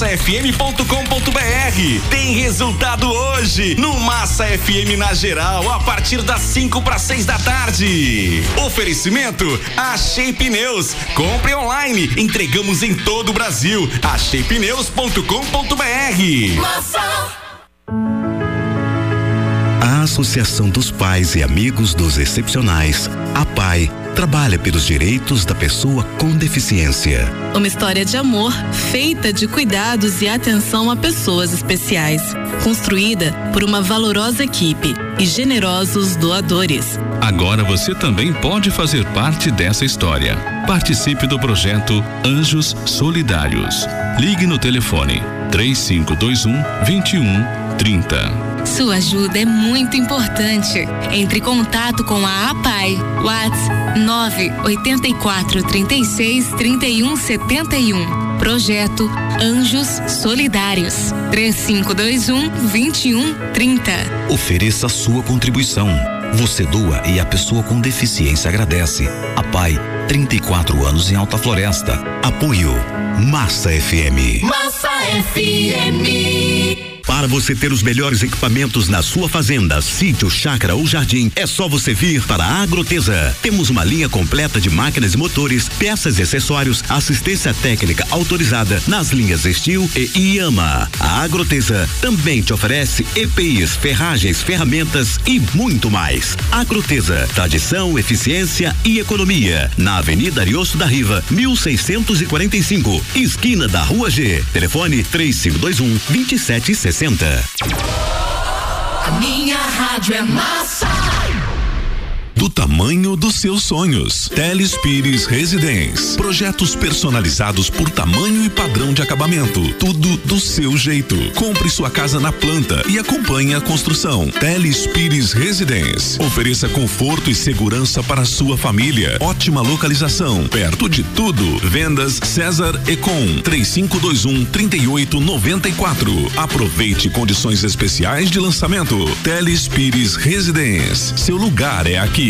massafm.com.br. Tem resultado hoje no Massa FM na geral, a partir das 5 para 6 da tarde. Oferecimento Achei Pneus. Compre online, entregamos em todo o Brasil. acheipneus.com.br. Massa a Associação dos Pais e Amigos dos Excepcionais, a PAI, trabalha pelos direitos da pessoa com deficiência. Uma história de amor feita de cuidados e atenção a pessoas especiais, construída por uma valorosa equipe e generosos doadores. Agora você também pode fazer parte dessa história. Participe do projeto Anjos Solidários. Ligue no telefone 3521 2130. Sua ajuda é muito importante. Entre em contato com a APAI. WhatsApp 984 36 31 71. Projeto Anjos Solidários. 3521 2130. Ofereça sua contribuição. Você doa e a pessoa com deficiência agradece. A PAI, 34 anos em Alta Floresta. Apoio Massa FM. Massa FM. Para você ter os melhores equipamentos na sua fazenda, sítio, chácara ou jardim, é só você vir para a Agrotesa. Temos uma linha completa de máquinas e motores, peças e acessórios, assistência técnica autorizada nas linhas Estil e Iama. A Agrotesa também te oferece EPIs, ferragens, ferramentas e muito mais. Agrotesa, tradição, eficiência e economia. Na Avenida Ariosto da Riva, 1645, esquina da Rua G. Telefone 3521 2760 60. A minha rádio é massa do tamanho dos seus sonhos. Teles Pires Residência. Projetos personalizados por tamanho e padrão de acabamento. Tudo do seu jeito. Compre sua casa na planta e acompanhe a construção. Teles Pires Residência. Ofereça conforto e segurança para sua família. Ótima localização. Perto de tudo. Vendas César Econ 3521 3894. Aproveite condições especiais de lançamento. Teles Pires Residência. Seu lugar é aqui.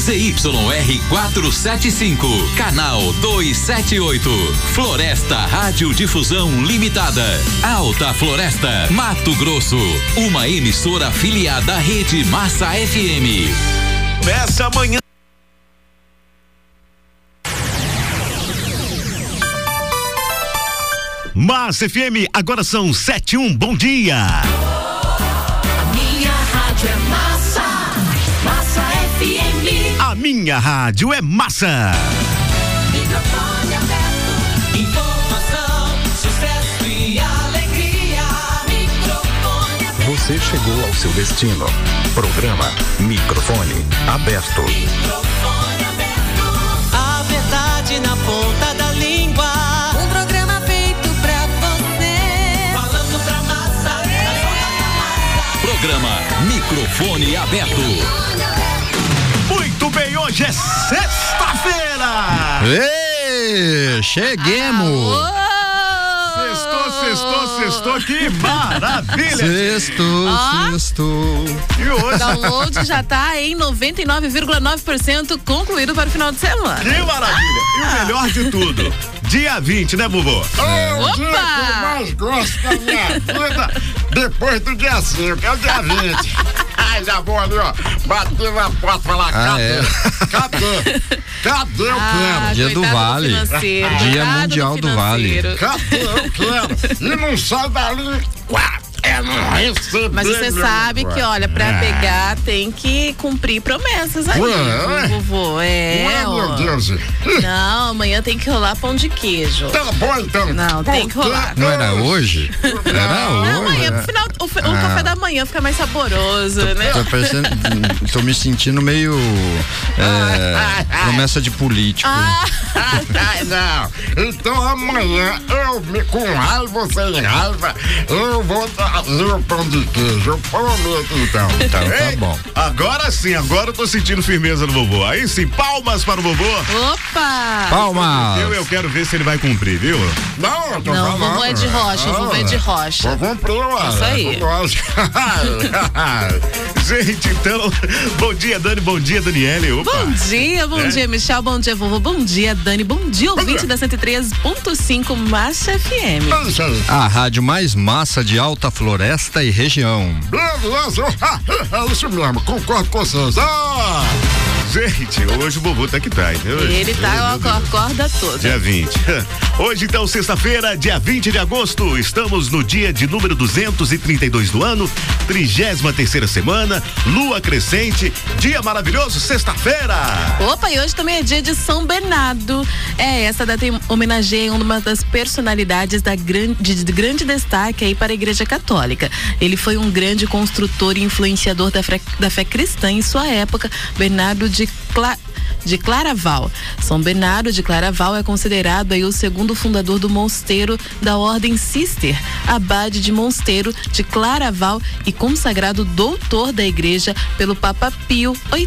ZYR 475, canal 278. Floresta Rádio Difusão Limitada. Alta Floresta, Mato Grosso. Uma emissora afiliada à Rede Massa FM. Começa amanhã. Massa FM, agora são sete um, bom dia. A minha rádio é massa. Microfone aberto, informação, sucesso e alegria. Microfone aberto. Você chegou ao seu destino. Programa Microfone aberto. Microfone aberto. A verdade na ponta da língua. Um programa feito pra você. Falando pra massa. Programa Microfone aberto. Bem, hoje é sexta-feira! Cheguemos! Sextou, sextou, sextou, que maravilha! Sextou, ah. sextou. E hoje? O download já tá em 99,9% concluído para o final de semana. Que maravilha! E o melhor de tudo, dia 20, né, Vovô? É o Opa! dia que eu mais gosto da minha vida, depois do dia 5, é o dia 20. Ai, já vou ali, ó, bater na porta e falar, ah, cadê? É. Cadê? Cadê o ah, Dia do Vale. Dia Mundial do, do Vale. Cadê o quero? E não sai dali quatro. É, Mas você sabe que, olha, pra é. pegar tem que cumprir promessas aí, Ué, vovô. É, Ué, meu Deus. Não, amanhã tem que rolar pão de queijo. Tá bom, então. Não, tem que rolar. Não era hoje? Era hoje. Não, amanhã, no final, o, o ah. café da manhã fica mais saboroso, tô, né? Tô, tô me sentindo meio é, promessa de político. Ah. não, então amanhã eu, com raiva sem raiva, eu vou fazer o pão de queijo. Eu prometo, então. Então tá bom. Agora sim, agora eu tô sentindo firmeza no vovô. Aí sim, palmas para o vovô. Opa! Palmas! Eu, eu quero ver se ele vai cumprir, viu? Não, eu tô Não, o falando. vovô é de rocha, o vovô é de rocha. Vou cumprir. Isso aí. Gente, então, bom dia, Dani, bom dia, Daniele. Opa. Bom dia, bom É? dia, Michel, bom dia, vovô, bom dia, Dani, bom dia, ouvinte da 103.5 Massa FM. A rádio mais massa de Alta Floresta e região. Beleza. É isso mesmo, concordo com vocês. Ah! Gente, hoje o vovô tá que tá, entendeu? Ele tá com a corda toda. Dia 20. Hoje, então, sexta-feira, dia 20 de agosto. Estamos no dia de número 232 do ano, 33 semana, lua crescente, dia maravilhoso, sexta-feira. Opa, e hoje também é dia de São Bernardo. É, essa data em- homenageia uma das personalidades da grande, de grande destaque aí para a Igreja Católica. Ele foi um grande construtor e influenciador da, fé- da fé cristã em sua época, Bernardo de Cla de Claraval. São Bernardo de Claraval é considerado aí o segundo fundador do mosteiro da Ordem Cister, abade de Mosteiro de Claraval e consagrado doutor da igreja pelo Papa Pio VIII.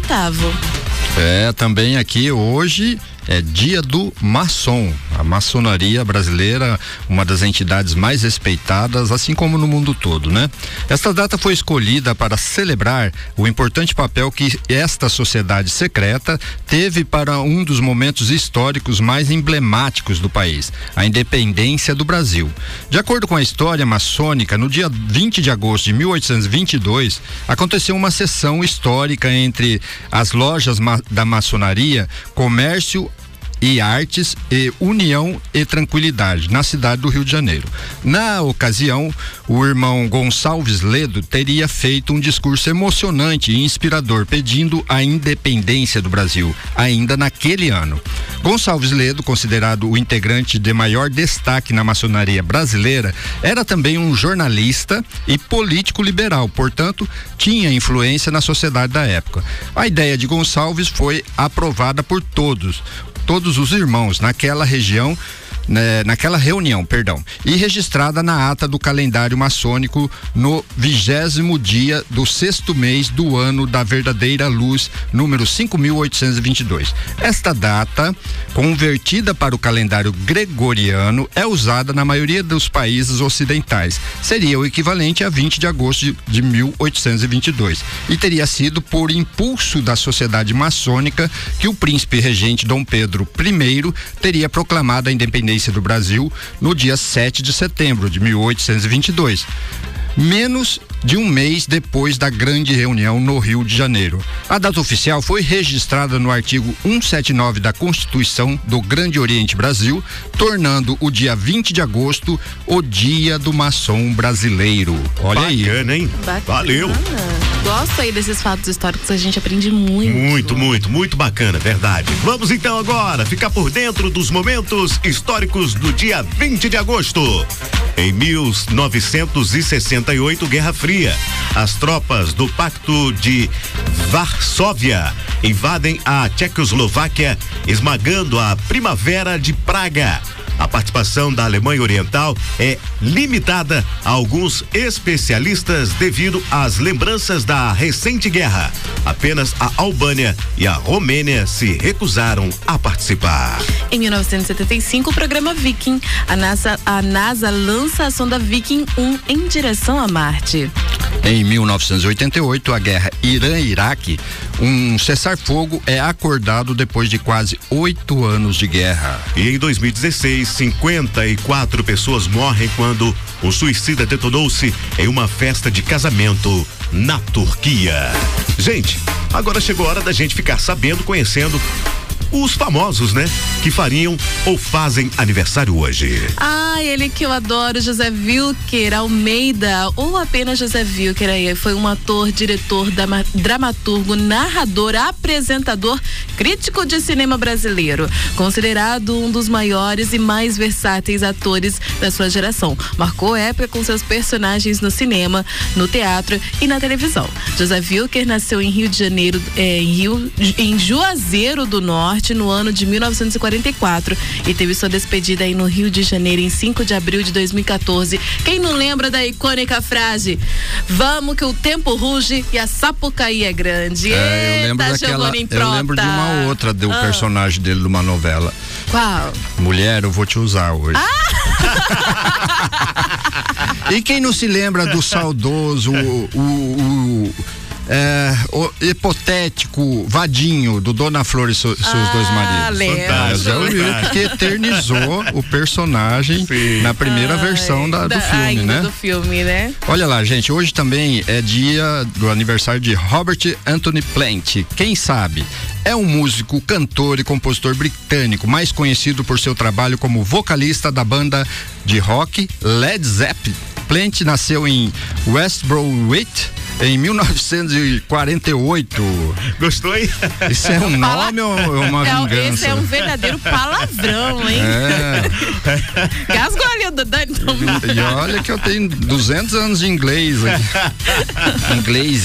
É, também aqui hoje é dia do maçom. A maçonaria brasileira, uma das entidades mais respeitadas, assim como no mundo todo, né? Esta data foi escolhida para celebrar o importante papel que esta sociedade secreta teve para um dos momentos históricos mais emblemáticos do país, a independência do Brasil. De acordo com a história maçônica, no dia 20 de agosto de 1822, aconteceu uma sessão histórica entre as lojas da maçonaria, comércio e Artes e União e Tranquilidade, na cidade do Rio de Janeiro. Na ocasião, o irmão Gonçalves Ledo teria feito um discurso emocionante e inspirador pedindo a independência do Brasil, ainda naquele ano. Gonçalves Ledo, considerado o integrante de maior destaque na maçonaria brasileira, era também um jornalista e político liberal, portanto, tinha influência na sociedade da época. A ideia de Gonçalves foi aprovada por todos todos os irmãos naquela região, né, naquela reunião, perdão, e registrada na ata do calendário maçônico no vigésimo dia do sexto mês do ano da verdadeira luz, número 5.822. Esta data, convertida para o calendário gregoriano, é usada na maioria dos países ocidentais. Seria o equivalente a 20 de agosto de, de 1822 e teria sido por impulso da sociedade maçônica que o príncipe regente Dom Pedro I teria proclamado a independência do Brasil no dia 7 de setembro de 1822 menos de um mês depois da grande reunião no Rio de Janeiro. A data oficial foi registrada no artigo 179 da Constituição do Grande Oriente Brasil, tornando o dia 20 de agosto o Dia do Maçom Brasileiro. Olha aí. Bacana, hein? Bacana. Valeu. Gosto aí desses fatos históricos, a gente aprende muito. Muito, muito, muito bacana, verdade. Vamos então agora ficar por dentro dos momentos históricos do dia 20 de agosto. Em 1968, Guerra Fria. As tropas do Pacto de Varsóvia invadem a Tchecoslováquia, esmagando a Primavera de Praga. A participação da Alemanha Oriental é limitada a alguns especialistas devido às lembranças da recente guerra. Apenas a Albânia e a Romênia se recusaram a participar. Em 1975, o programa Viking. A NASA, a NASA lança a sonda Viking 1 em direção a Marte. Em 1988, a guerra Irã-Iraque, um cessar-fogo é acordado depois de quase oito anos de guerra. E em 2016, 54 pessoas morrem quando o suicida detonou-se em uma festa de casamento na Turquia. Gente, agora chegou a hora da gente ficar sabendo, conhecendo os famosos, né? Que fariam ou fazem aniversário hoje. Ah, ele que eu adoro, José Wilker Almeida, ou apenas José Wilker aí, foi um ator, diretor, dramaturgo, narrador, apresentador, crítico de cinema brasileiro, considerado um dos maiores e mais versáteis atores da sua geração. Marcou época com seus personagens no cinema, no teatro e na televisão. José Wilker nasceu em Rio de Janeiro, eh, em Rio, em Juazeiro do Norte, no ano de 1944 e teve sua despedida aí no Rio de Janeiro em 5 de abril de 2014. Quem não lembra da icônica frase? Vamos que o tempo ruge e a Sapucaí é grande. É, eu lembro Eita, daquela, eu lembro de uma outra do Ah. personagem dele de uma novela. Qual? Mulher, eu vou te usar hoje. Ah! e quem não se lembra do saudoso, o, o- o, é, o hipotético Vadinho do Dona Flor e so- seus Ah, dois maridos? lembro. Mas é o Will que eternizou o personagem na primeira versão da- do Da- filme, né? do filme, né? Olha lá, gente, hoje também é dia do aniversário de Robert Anthony Plant. Quem sabe? É um músico, cantor e compositor britânico, mais conhecido por seu trabalho como vocalista da banda de rock Led Zeppelin. Plant nasceu em West Bromwich em 1948. Gostou, hein? Isso é um nome ou é uma É, vingança? esse é um verdadeiro palavrão, hein? É. Gasgou ali o Dani. E olha que eu tenho 200 anos de inglês aqui. inglês.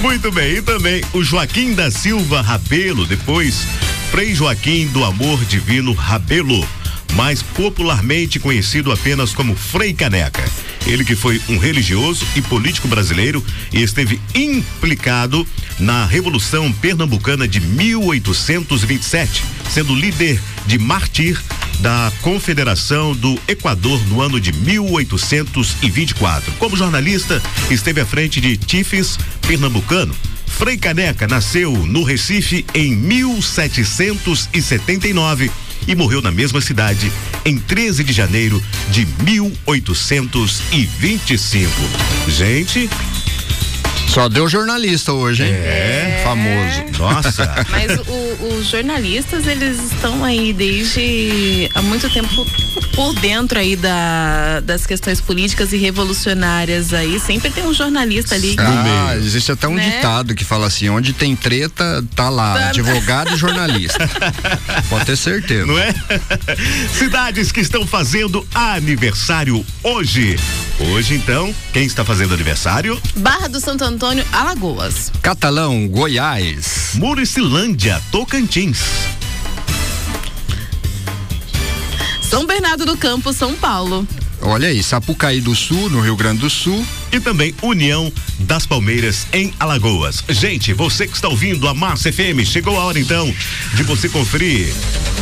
Muito bem, e também o Joaquim da Silva Rabelo, depois Frei Joaquim do Amor Divino Rabelo, mais popularmente conhecido apenas como Frei Caneca. Ele que foi um religioso e político brasileiro e esteve implicado na Revolução Pernambucana de 1827, sendo líder de mártir da Confederação do Equador no ano de 1824. Como jornalista, esteve à frente de Tifes Pernambucano. Frei Caneca nasceu no Recife em 1779 e morreu na mesma cidade em 13 de janeiro de 1825. Gente, Só deu jornalista hoje, hein? É. Famoso. Nossa. Mas o- os jornalistas, eles estão aí desde há muito tempo por dentro aí da, das questões políticas e revolucionárias aí. Sempre tem um jornalista ali. Ah, existe até um Né? ditado que fala assim: onde tem treta, tá lá, Tá- advogado e jornalista. Pode ter certeza. Não é? Cidades que estão fazendo aniversário hoje. Hoje, então, quem está fazendo aniversário? Barra do Santo Antônio, Alagoas. Catalão, Goiás. Muricilândia, Tocantins. São Bernardo do Campo, São Paulo. Olha aí, Sapucaí do Sul, no Rio Grande do Sul. E também União das Palmeiras em Alagoas. Gente, você que está ouvindo a Massa FM, chegou a hora então de você conferir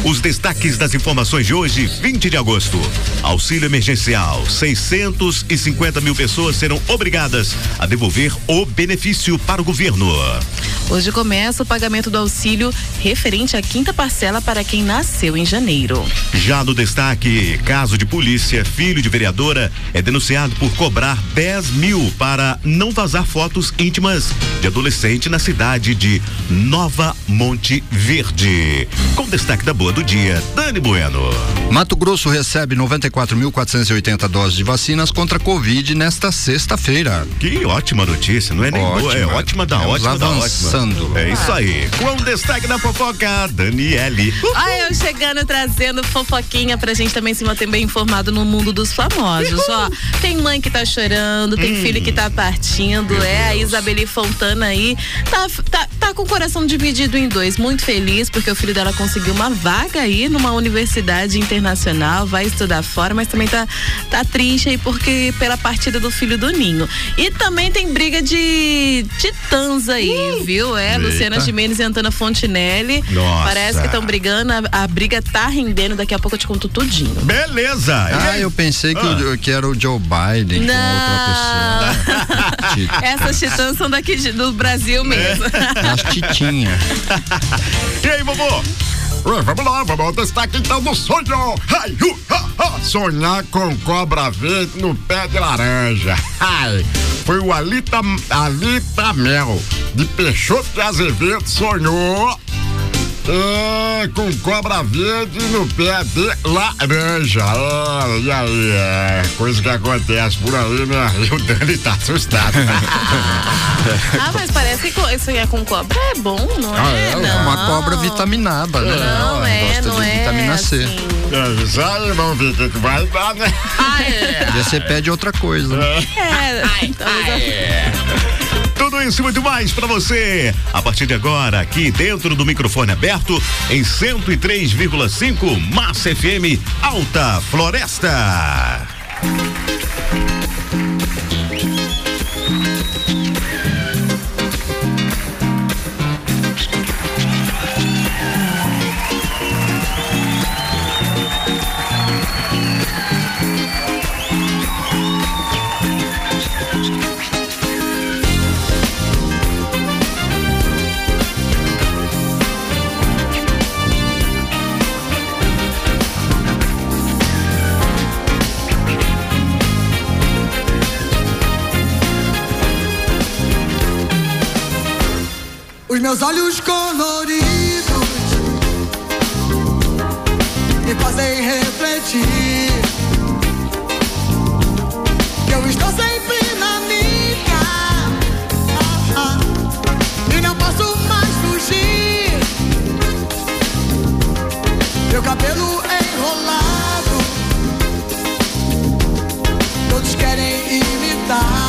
os destaques das informações de hoje, 20 de agosto. Auxílio emergencial: 650 mil pessoas serão obrigadas a devolver o benefício para o governo. Hoje começa o pagamento do auxílio referente à quinta parcela para quem nasceu em janeiro. Já no destaque, caso de polícia, filho de vereadora é denunciado por cobrar 10 mil para não vazar fotos íntimas de adolescente na cidade de Nova Monte Verde. Com destaque da boa do dia, Dani Bueno. Mato Grosso recebe 94.480 doses de vacinas contra a Covid nesta sexta-feira. Que ótima notícia, não é nem boa, é ótima da Estamos ótima da avançando. ótima. É isso aí. Com o destaque da fofoca, Daniele. Olha eu chegando trazendo fofoquinha pra gente também se manter bem informado no mundo dos famosos. Ó, tem mãe que tá chorando, tem Hum. filho que tá partindo, é a Isabeli Fontana aí. Tá, tá, tá com o coração dividido em dois, muito feliz porque o filho dela conseguiu uma vaga aí numa universidade internacional, vai estudar fora, mas também tá, tá triste aí porque pela partida do filho do Ninho. E também tem briga de titãs aí, viu? É, Eita. Luciana Gimenez e Antana Fontinelli. Nossa. Parece que estão brigando, a, a briga tá rendendo, daqui a pouco eu te conto tudinho. Beleza. Ah, eu pensei que, o- que era o Joe Biden com outra pessoa. Essas titãs são daqui do Brasil mesmo. É as titinhas. E aí, vovô? Vamos lá, vamos ao destaque então do sonho. Ai, hu, ha, ha. Sonhar com cobra verde no pé de laranja. Ai, foi o Alita, Alita Mel, de Peixoto de Azevedo, sonhou. É, com cobra verde no pé de laranja. É, e aí, é coisa que acontece por aí, né? E o Dani tá assustado. ah, mas parece que co- sonhar com cobra é bom, não é? Ah, é, não. uma cobra vitaminada, né? Não, é, Gosta não de é vitamina C. assim. É isso aí, vamos ver o que, que vai dar, né? Ah, é. Podia você pede outra coisa. né? É, talvez Tudo Tudo isso e muito mais para você. A partir de agora, aqui dentro do microfone aberto, em 103,5 Massa FM Alta Floresta. Meus olhos coloridos me fazem refletir. Que eu estou sempre na minha ah, ah, e não posso mais fugir. Meu cabelo enrolado, todos querem imitar.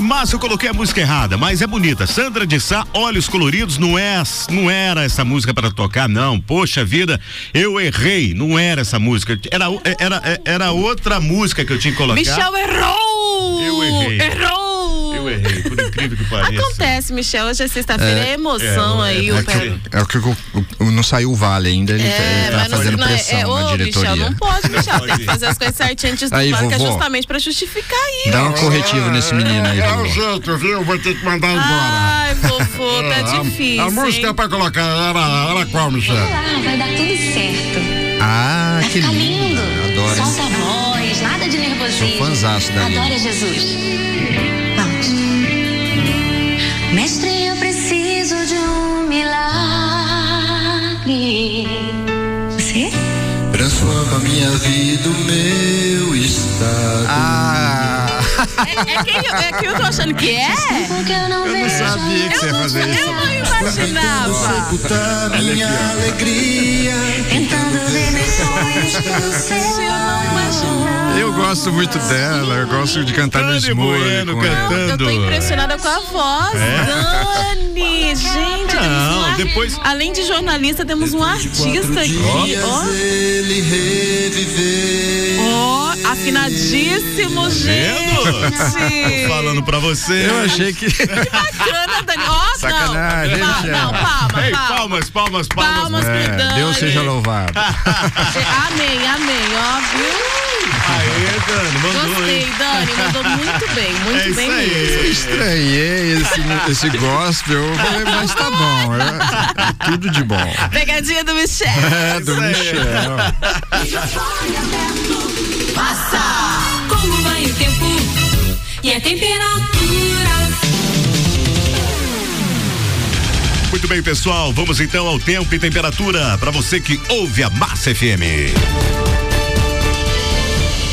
É massa, eu coloquei a música errada, mas é bonita. Sandra de Sá, Olhos Coloridos, não é, não era essa música para tocar, não. Poxa vida, eu errei, não era essa música. Era, era, era outra música que eu tinha que colocar. Michel errou! Eu errei. Errou! Eu errei, por incrível que pareça. Acontece, Michel. Hoje é sexta-feira, é, emoção é, aí. É o que, é que o- o- não saiu o vale ainda, ele, É, ele tá mas não- fazendo não é- pressão é, na ô, diretoria. Michel, não pode, Michel. Tem que fazer as coisas certinhas antes do Aí, que é vovó. justamente pra justificar isso. Dá um corretivo nesse menino aí, É o vovó. jeito, viu? Vou ter que mandar embora. Ai, vovô, tá É, a- difícil. A, música hein? pra colocar era, era qual, Michel? Ah, vai dar tudo certo. Ah, que Tá lindo. lindo. Adoro Solta a voz, nada de nervosismo. Sou fãzaço da. Adora Jesus. Mestre, eu preciso de um milagre. Você? Transforma minha vida, o meu estado. Ah! É, é, quem eu, é quem eu tô achando que é? Porque eu não Eu sabia que você ia fazer isso. Eu não imaginava. Minha alegria. Tentando ver meus sonhos eu sei. Eu não imaginava. Eu gosto muito dela, eu gosto de cantar no Dani Bueno com ela. cantando. Eu tô impressionada com a voz. Dani, gente, Não, um depois- Além de jornalista, temos um artista aqui. Ó, Ele reviveu. Afinadíssimo, gente. Tô falando pra você. Eu achei que. Que bacana, Dani. Ó, Sacanagem, não. hein, Pa- Michel? Não, palma, Ei, palma. palmas, palmas, palmas. Palmas É. Deus seja louvado. Amém, amém, ó, viu? Aê, Dani, mandou, Gostei, hein? Dani, mandou muito bem, muito É isso bem aí. mesmo. Estranhei esse, esse gospel, mas tá bom. é tudo de bom. Pegadinha do Michel. É, do Isso aí. Michel. Passa! Como vai o tempo e a temperatura? Muito bem, pessoal. Vamos então ao tempo e temperatura para você que ouve a Massa FM.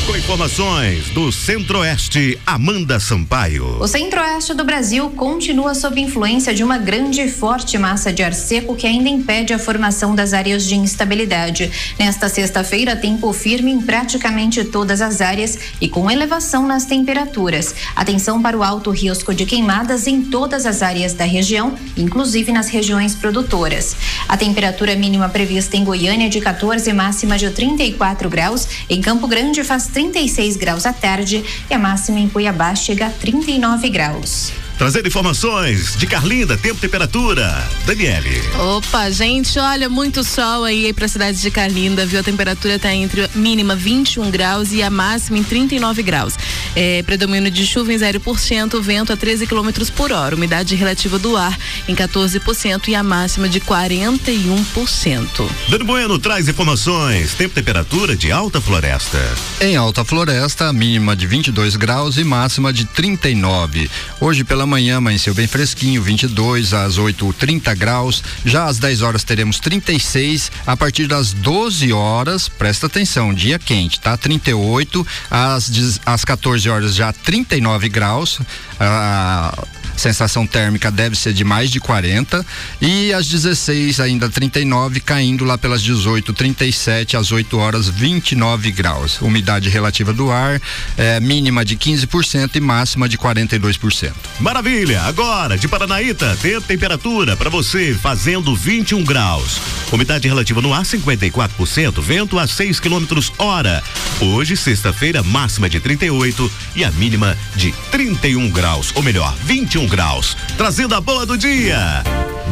Francisco Informações do Centro-Oeste, Amanda Sampaio. O centro-oeste do Brasil continua sob influência de uma grande e forte massa de ar seco que ainda impede a formação das áreas de instabilidade. Nesta sexta-feira, tempo firme em praticamente todas as áreas e com elevação nas temperaturas. Atenção para o alto risco de queimadas em todas as áreas da região, inclusive nas regiões produtoras. A temperatura mínima prevista em Goiânia é de 14 máxima de 34 graus, em Campo Grande faz 36 graus à tarde e a máxima em Cuiabá chega a 39 graus. Trazendo informações de Carlinda, tempo, temperatura. Daniele. Opa, gente, olha, muito sol aí pra cidade de Carlinda, viu? A temperatura tá entre a mínima 21 graus e a máxima em 39 graus. É, predomínio de chuva em 0%, vento a 13 km por hora, umidade relativa do ar em 14% e a máxima de 41%. Dani Bueno traz informações, tempo, temperatura de Alta Floresta. Em Alta Floresta, mínima de 22 graus e máxima de 39. Hoje pela manhã amanheceu bem fresquinho, 22 às 8, 30 graus. Já às 10 horas teremos 36. A partir das 12 horas, presta atenção, dia quente, tá? 38 às, às 14 horas já 39 graus. A sensação térmica deve ser de mais de 40 e às 16 ainda 39 caindo lá pelas 18 37 às 8 horas 29 graus umidade relativa do ar é, mínima de 15% e máxima de 42% Maravilha! Agora, de Paranaíta, tempo, temperatura para você fazendo 21 graus. Umidade relativa no ar 54%, vento a 6 quilômetros hora. Hoje, sexta-feira, máxima de 38 e a mínima de 31 graus, ou melhor, 21 graus. Trazendo a boa do dia.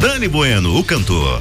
Dani Bueno, o cantor.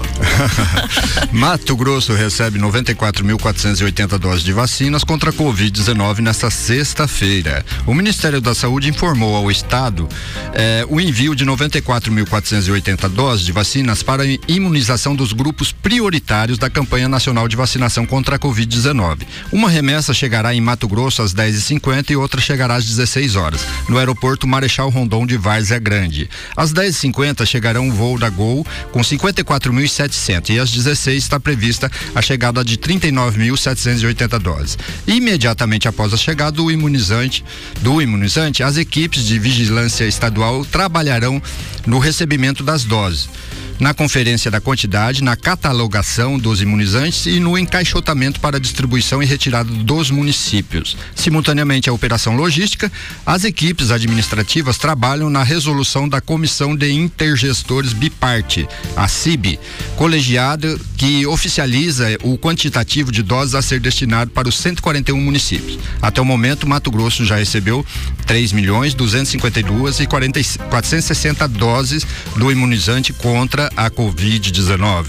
Mato Grosso recebe 94.480 doses de vacinas contra a Covid-19 nesta sexta-feira. O Ministério da Saúde informou ao Estado eh, o envio de 94.480 doses de vacinas para imunização dos grupos prioritários da campanha nacional de vacinação contra a Covid-19. Uma remessa chegará em Mato Grosso às 10h50 e outra chegará às 16 horas, no aeroporto Marechal Rondon de Várzea Grande. Às 10h50 chegará um voo da Gol com 54.700 e às 16 está prevista a chegada de 39.780 doses. Imediatamente após a chegada do imunizante, do imunizante, as equipes de vigilância estadual trabalharão no recebimento das doses. Na conferência da quantidade, na catalogação dos imunizantes e no encaixotamento para distribuição e retirada dos municípios. Simultaneamente à operação logística, as equipes administrativas trabalham na resolução da Comissão de Intergestores Biparte, a CIB, colegiada que oficializa o quantitativo de doses a ser destinado para os 141 municípios. Até o momento, Mato Grosso já recebeu 3 milhões 252 e 40, 460 doses do imunizante contra a Covid-19.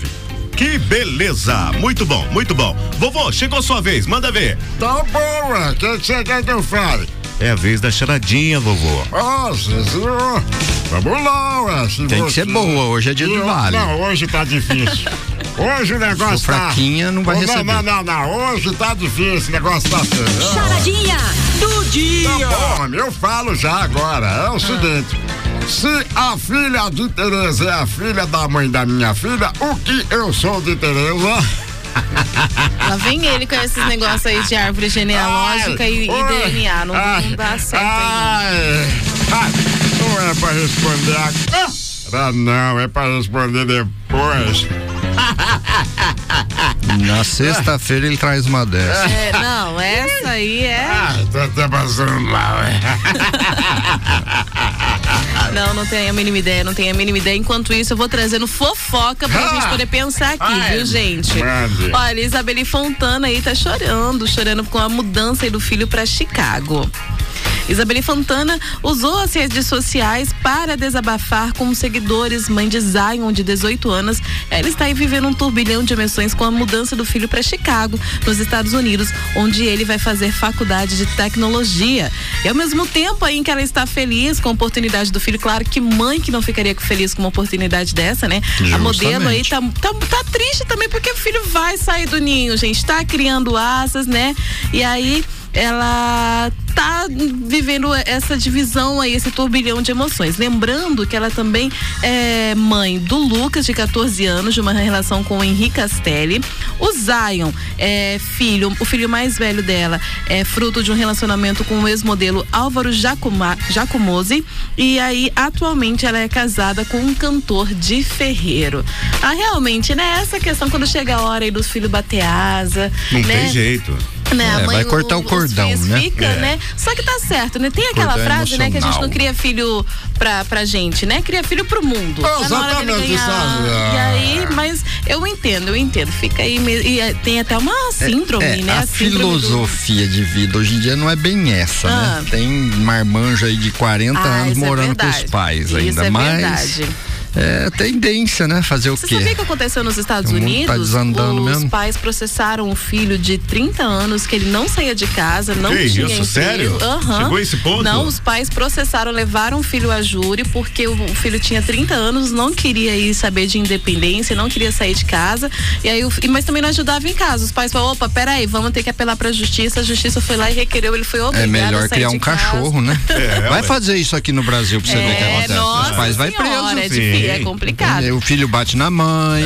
Que beleza! Muito bom, muito bom. Vovô, chegou sua vez, manda ver. Tá boa, o que você quer que eu fale? É a vez da charadinha, vovô. Nossa senhor, vamos lá, ué. se Tem que ser você- boa, hoje é dia do vale. Não, hoje tá difícil. Hoje o negócio Se tá. fraquinha, não vai receber. Não, não, não, hoje tá difícil, o negócio tá feio. Charadinha do dia. Tá bom, eu falo já agora. É o seguinte. Se a filha de Tereza é a filha da mãe da minha filha, o que eu sou de Tereza? Lá vem ele com esses negócios aí de árvore genealógica Ai, e, e oi, DNA. Não, ai, não dá certo aí. Ai, ai, não é pra responder agora, não, é pra responder depois. Na sexta-feira ele traz uma dessa. É, não, essa aí é. Ai, tô até passando mal, é. Não, não tenho a mínima ideia, não tenho a mínima ideia. Enquanto isso, eu vou trazendo fofoca pra Ah! gente poder pensar aqui, Ai, viu, gente? mande. Olha, Isabelle Fontana aí tá chorando, chorando com a mudança aí do filho pra Chicago. Isabelle Fontana usou as redes sociais para desabafar com os seguidores. Mãe de Zion, de 18 anos, ela está aí vivendo um turbilhão de emoções com a mudança do filho para Chicago, nos Estados Unidos, onde ele vai fazer faculdade de tecnologia. E ao mesmo tempo aí em que ela está feliz com a oportunidade do filho, claro que mãe que não ficaria feliz com uma oportunidade dessa, né? A modelo aí tá, tá, tá triste também porque o filho vai sair do ninho, gente, tá criando asas, né? E aí ela tá vivendo essa divisão aí, esse turbilhão de emoções. Lembrando que ela também é mãe do Lucas, de 14 anos, de uma relação com o Henrique Castelli. O Zion é filho, o filho mais velho dela é fruto de um relacionamento com o ex-modelo Álvaro Jacuma, Jacomose. E aí, atualmente, ela é casada com um cantor de ferreiro. Ah, realmente, né? Essa questão quando chega a hora aí dos filhos bater asa. Não né? tem jeito. Né, a É, mãe, vai cortar o os cordão, né? Fica, É. né? Só que tá certo, né? Tem aquela Cordão frase, né, que a gente não emocional. cria filho pra, pra gente, né? Cria filho pro mundo. Dele Exatamente, ganhar. sabe? E aí, mas eu entendo, eu entendo. Fica aí e é, tem até uma síndrome, É, né? a do- filosofia de vida hoje em dia não é bem essa, Ah. né? Tem marmanjo aí de 40 Ah, anos é morando com os pais Isso ainda, é mas verdade. É tendência, né? Fazer o Você quê? sabia o que aconteceu nos Estados O mundo Unidos? tá desandando Os mesmo. pais processaram um filho de 30 anos que ele não saía de casa, não Que tinha isso, emprego. sério? Aham. Chegou a esse ponto? Não, os pais processaram, levaram o filho a júri porque o filho tinha 30 anos, não queria ir saber de independência, não queria sair de casa. E aí, mas também não ajudava em casa. Os pais falaram: opa, peraí, vamos ter que apelar pra justiça. A justiça foi lá e requereu, ele foi obrigado É a melhor sair criar um casa. cachorro, né? É, vai fazer isso aqui no Brasil pra você ver o que É, acontece. nossa Os pais vai senhora, preso. é difícil, é complicado. É, O filho bate na mãe,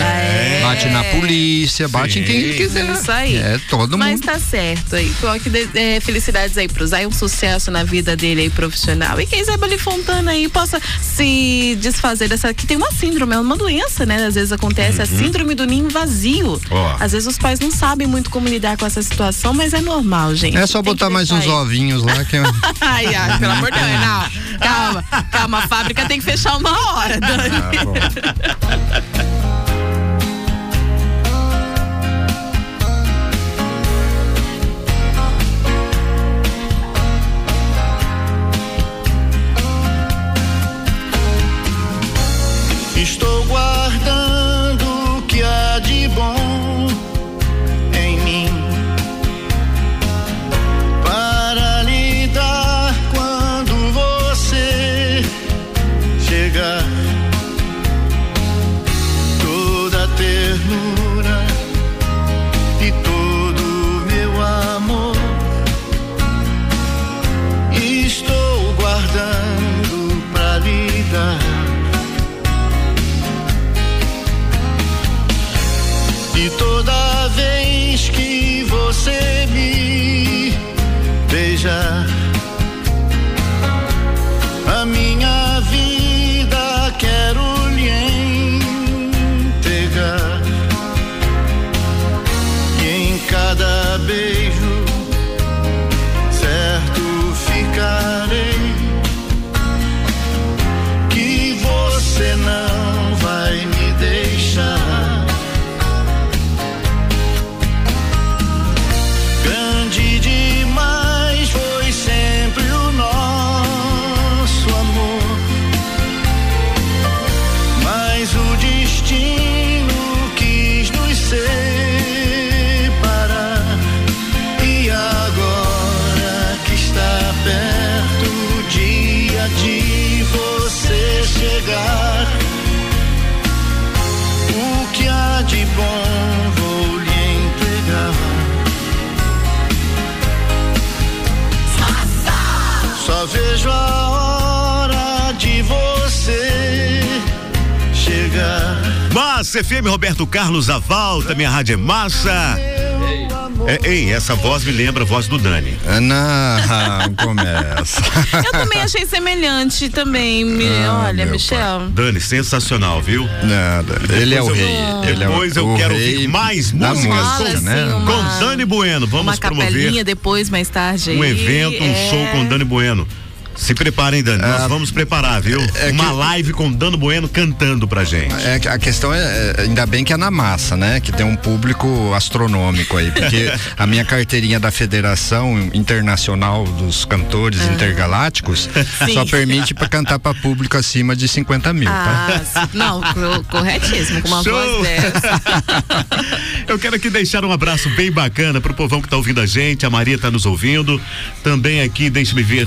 bate na polícia, bate em quem ele quiser. É Isso aí. É todo Mas mundo. tá certo aí. Coloque é, felicidades aí pro Zay, um sucesso na vida dele aí profissional. E quem sabe ali Fontana aí possa se desfazer dessa. Que tem uma síndrome, é uma doença, né? Às vezes acontece a síndrome do ninho vazio. Ó. Às vezes os pais não sabem muito como lidar com essa situação, mas é normal, gente. É só botar mais uns aí. ovinhos lá que Ai, ai, pelo amor de Deus, não. Calma, calma, a fábrica tem que fechar uma hora, Dani. Estou Roberto Carlos, a volta, minha rádio é massa. É, ei, essa voz me lembra a voz do Dani. Não, começa. Eu também achei semelhante também, me- Ah, olha, Michel. Dani, sensacional, viu? Nada. Ele é o Depois eu- rei. Ele é o- Depois eu o quero ouvir mais da músicas música, Fala, né? uma- com Dani Bueno. Vamos uma promover capelinha depois, mais tarde. um aí, evento, um é. show com Dani Bueno. Se preparem, Dani. Nós vamos preparar, viu? é Uma que- live com Dano Bueno cantando pra gente. É, a questão é, é, ainda bem que é na massa, né? Que tem um público astronômico aí, porque a minha carteirinha da Federação Internacional dos Cantores Intergalácticos Sim. só permite para cantar para público acima de 50 mil, tá? Ah, sim. não, co- corretíssimo, com uma Show! voz dessa. Eu quero aqui deixar um abraço bem bacana pro povão que tá ouvindo a gente. A Maria tá nos ouvindo. Também aqui, deixe-me ver.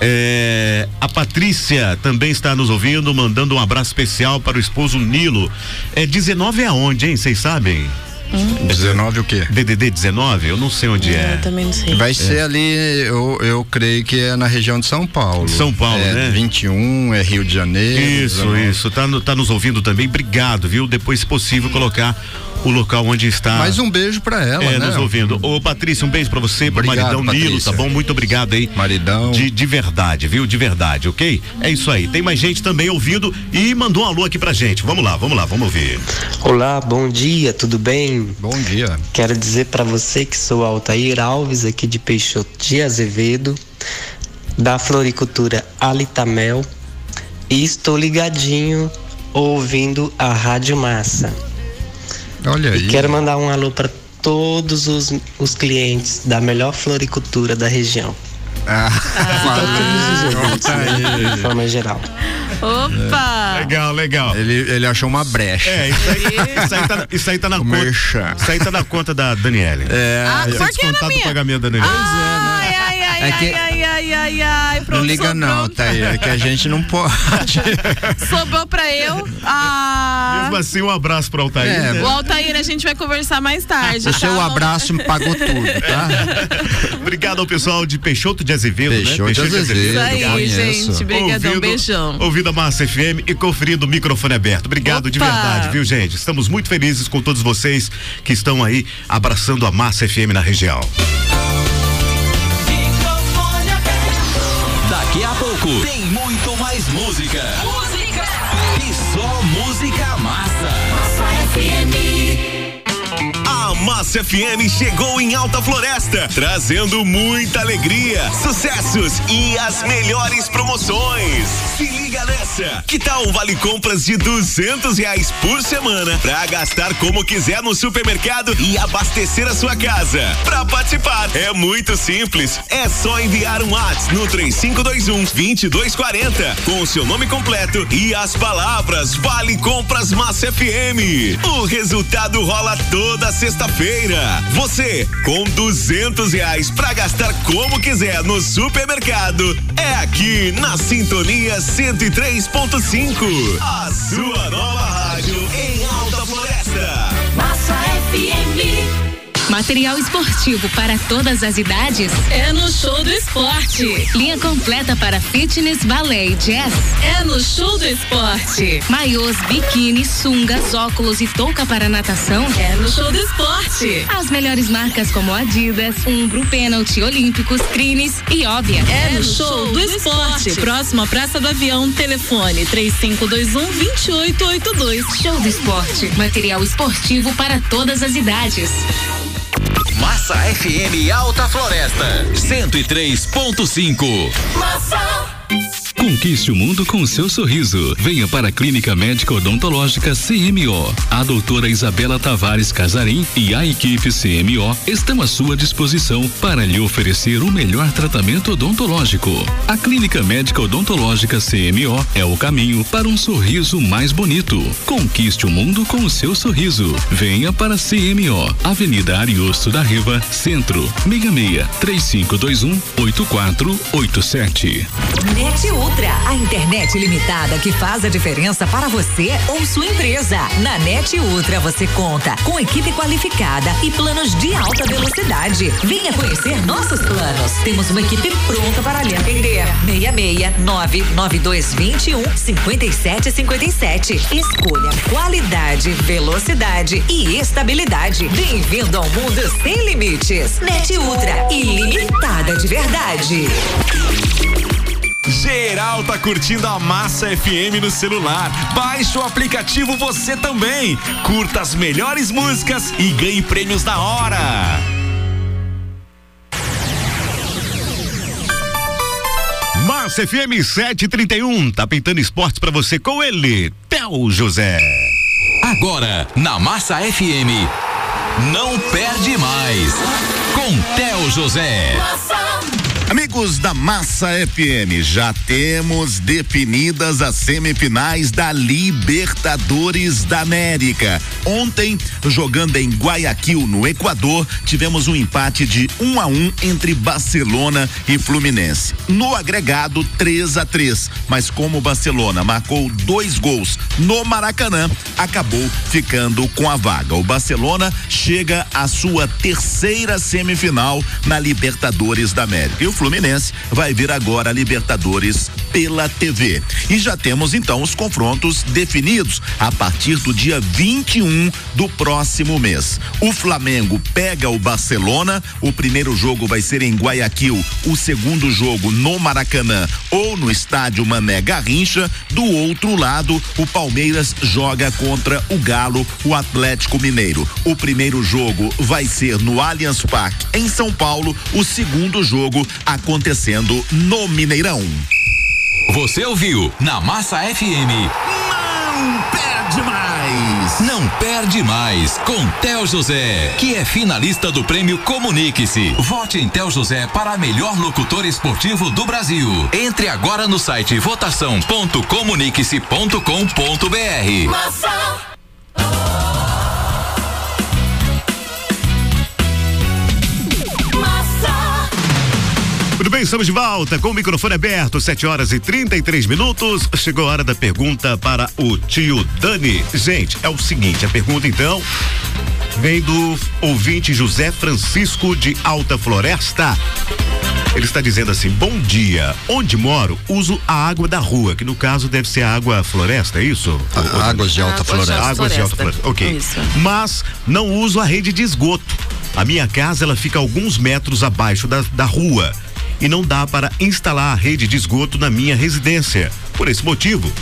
É, a Patrícia também está nos ouvindo, mandando um abraço especial para o esposo Nilo. É 19 aonde, hein? Vocês sabem? Hum. 19 o quê? DDD 19? Eu não sei onde é. Eu também não sei. Vai ser ali, eu, eu creio que é na região de São Paulo. São Paulo, é, né? 21, é Rio de Janeiro. Isso, 19. isso. Tá, no- tá nos ouvindo também. Obrigado, viu? Depois, se possível, colocar o local onde está. Mais um beijo pra ela, é, né? nos ouvindo. Ô, Patrícia, um beijo pra você, pro Obrigado, maridão Nilo, Patrícia. tá bom? Muito obrigado aí. Maridão. De, de verdade, viu? De verdade, ok? É isso aí. Tem mais gente também ouvindo e mandou um alô aqui pra gente. Vamos lá, vamos lá, vamos ouvir. Olá, bom dia, tudo bem? Bom dia. Quero dizer para você que sou Altair Alves, aqui de Peixoto de Azevedo, da floricultura Alitamel, e estou ligadinho ouvindo a Rádio Massa. Olha aí. E quero mandar um alô para todos os, os clientes da melhor floricultura da região. Ah, Todos os ouvintes, né, de forma geral. Opa! Legal, legal. Ele, ele achou uma brecha. É, isso aí, isso aí, tá, isso aí tá na conta. Merchan. Isso aí tá na conta da Daniele. É, Ah, Isso por é que na descontado do minha? pagamento da Daniele. Ai, ai, ai, É que- ai, ai, ai, ai, ai. não Pronto, liga não, aí. É que a gente não pode. Sobrou pra eu. Ah. Mesmo assim, um abraço pro Altair. É, né? O Altair, a gente vai conversar mais tarde. O tá? seu abraço me pagou tudo, tá? Obrigado ao pessoal de Peixoto de Azevedo, Peixoto né? de Azevedo, Isso aí, conheço. gente. Brigadão, Ouvindo- beijão. Ouvindo a Massa FM e conferindo o microfone aberto. Obrigado de Opa! verdade, viu, gente? Estamos muito felizes com todos vocês que estão aí abraçando a Massa FM na região. Daqui a pouco tem muito mais música. Música. E só música massa. A Massa FM chegou em Alta Floresta, trazendo muita alegria, sucessos e as melhores promoções. Se liga nessa! Que tal vale compras de duzentos reais por semana pra gastar como quiser no supermercado e abastecer a sua casa? Pra participar é muito simples, é só enviar um WhatsApp no 3521 2240 com o seu nome completo e as palavras Vale Compras Massa FM. O resultado rola toda sexta-feira. Você com duzentos reais pra gastar como quiser no supermercado é aqui na Sintonia 103.5. A sua nova rádio em Alta Floresta. Massa FM. Material esportivo para todas as idades É no show do esporte. Linha completa para fitness, balé e jazz. É no show do esporte. Maiôs, biquíni, sungas, óculos e touca para natação. É no show do esporte. As melhores marcas como Adidas, Umbro, Penalty, Olímpicos, Crines e Óbvia. É no show do esporte. Próximo à Praça do Avião, telefone 3521-2882. Show do esporte. Material esportivo para todas as idades. Massa FM Alta Floresta 103.5. Conquiste o mundo com o seu sorriso. Venha para a Clínica Médica Odontológica CMO. A doutora Isabela Tavares Casarim e a equipe CMO estão à sua disposição para lhe oferecer o melhor tratamento odontológico. A Clínica Médica Odontológica CMO é o caminho para um sorriso mais bonito. Conquiste o mundo com o seu sorriso. Venha para a CMO, Avenida Ariosto da Riva, Centro, 66 3521 8487. Net Ultra, a internet limitada que faz a diferença para você ou sua empresa. Na Net Ultra você conta com equipe qualificada e planos de alta velocidade. Venha conhecer nossos planos. Temos uma equipe pronta para lhe atender. 66 99221 5757. Escolha qualidade, velocidade e estabilidade. Bem-vindo ao mundo sem limites. Net Ultra, ilimitada de verdade. Geral tá curtindo a Massa FM no celular. Baixe o aplicativo você também. Curta as melhores músicas e ganhe prêmios na hora. Massa FM 731, tá pintando esportes pra você com ele, Theo José. Agora, na Massa FM, não perde mais. Com Theo José. Amigos da Massa FM, já temos definidas as semifinais da Libertadores da América. Ontem, jogando em Guayaquil, no Equador, tivemos um empate de 1 um a 1 um entre Barcelona e Fluminense. No agregado, 3 a 3 mas como o Barcelona marcou dois gols no Maracanã, acabou ficando com a vaga. O Barcelona chega à sua terceira semifinal na Libertadores da América. E o Fluminense vai ver agora a Libertadores pela TV. E já temos então os confrontos definidos a partir do dia 21 do próximo mês. O Flamengo pega o Barcelona, o primeiro jogo vai ser em Guayaquil, o segundo jogo no Maracanã ou no estádio Mané Garrincha. Do outro lado, o Palmeiras joga contra o Galo, o Atlético Mineiro. O primeiro jogo vai ser no Allianz Parque, em São Paulo, o segundo jogo acontecendo no Mineirão. Você ouviu na Massa FM. Não perde mais. Não perde mais com Tel José, que é finalista do prêmio Comunique-se. Vote em Tel José para melhor locutor esportivo do Brasil. Entre agora no site votação.comunique-se.com.br. Massa. Muito bem, estamos de volta com o microfone aberto, 7 horas e 33 minutos. Chegou a hora da pergunta para o tio Dani. Gente, é o seguinte: a pergunta então vem do ouvinte José Francisco de Alta Floresta. Ele está dizendo assim: Bom dia. Onde moro, uso a água da rua, que no caso deve ser a água floresta, é isso? A- águas de alta Águas floresta. Águas de alta floresta. Ok. Isso. Mas não uso a rede de esgoto. A minha casa ela fica alguns metros abaixo da, da rua e não dá para instalar a rede de esgoto na minha residência. Por esse motivo,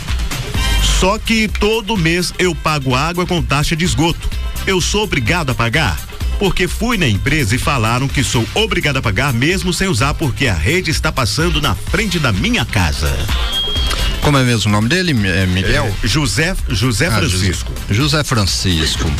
só que todo mês eu pago água com taxa de esgoto. Eu sou obrigado a pagar? Porque fui na empresa e falaram que sou obrigado a pagar mesmo sem usar porque a rede está passando na frente da minha casa. Como é mesmo o nome dele? É Miguel? José, José Ah, Francisco. José, José Francisco.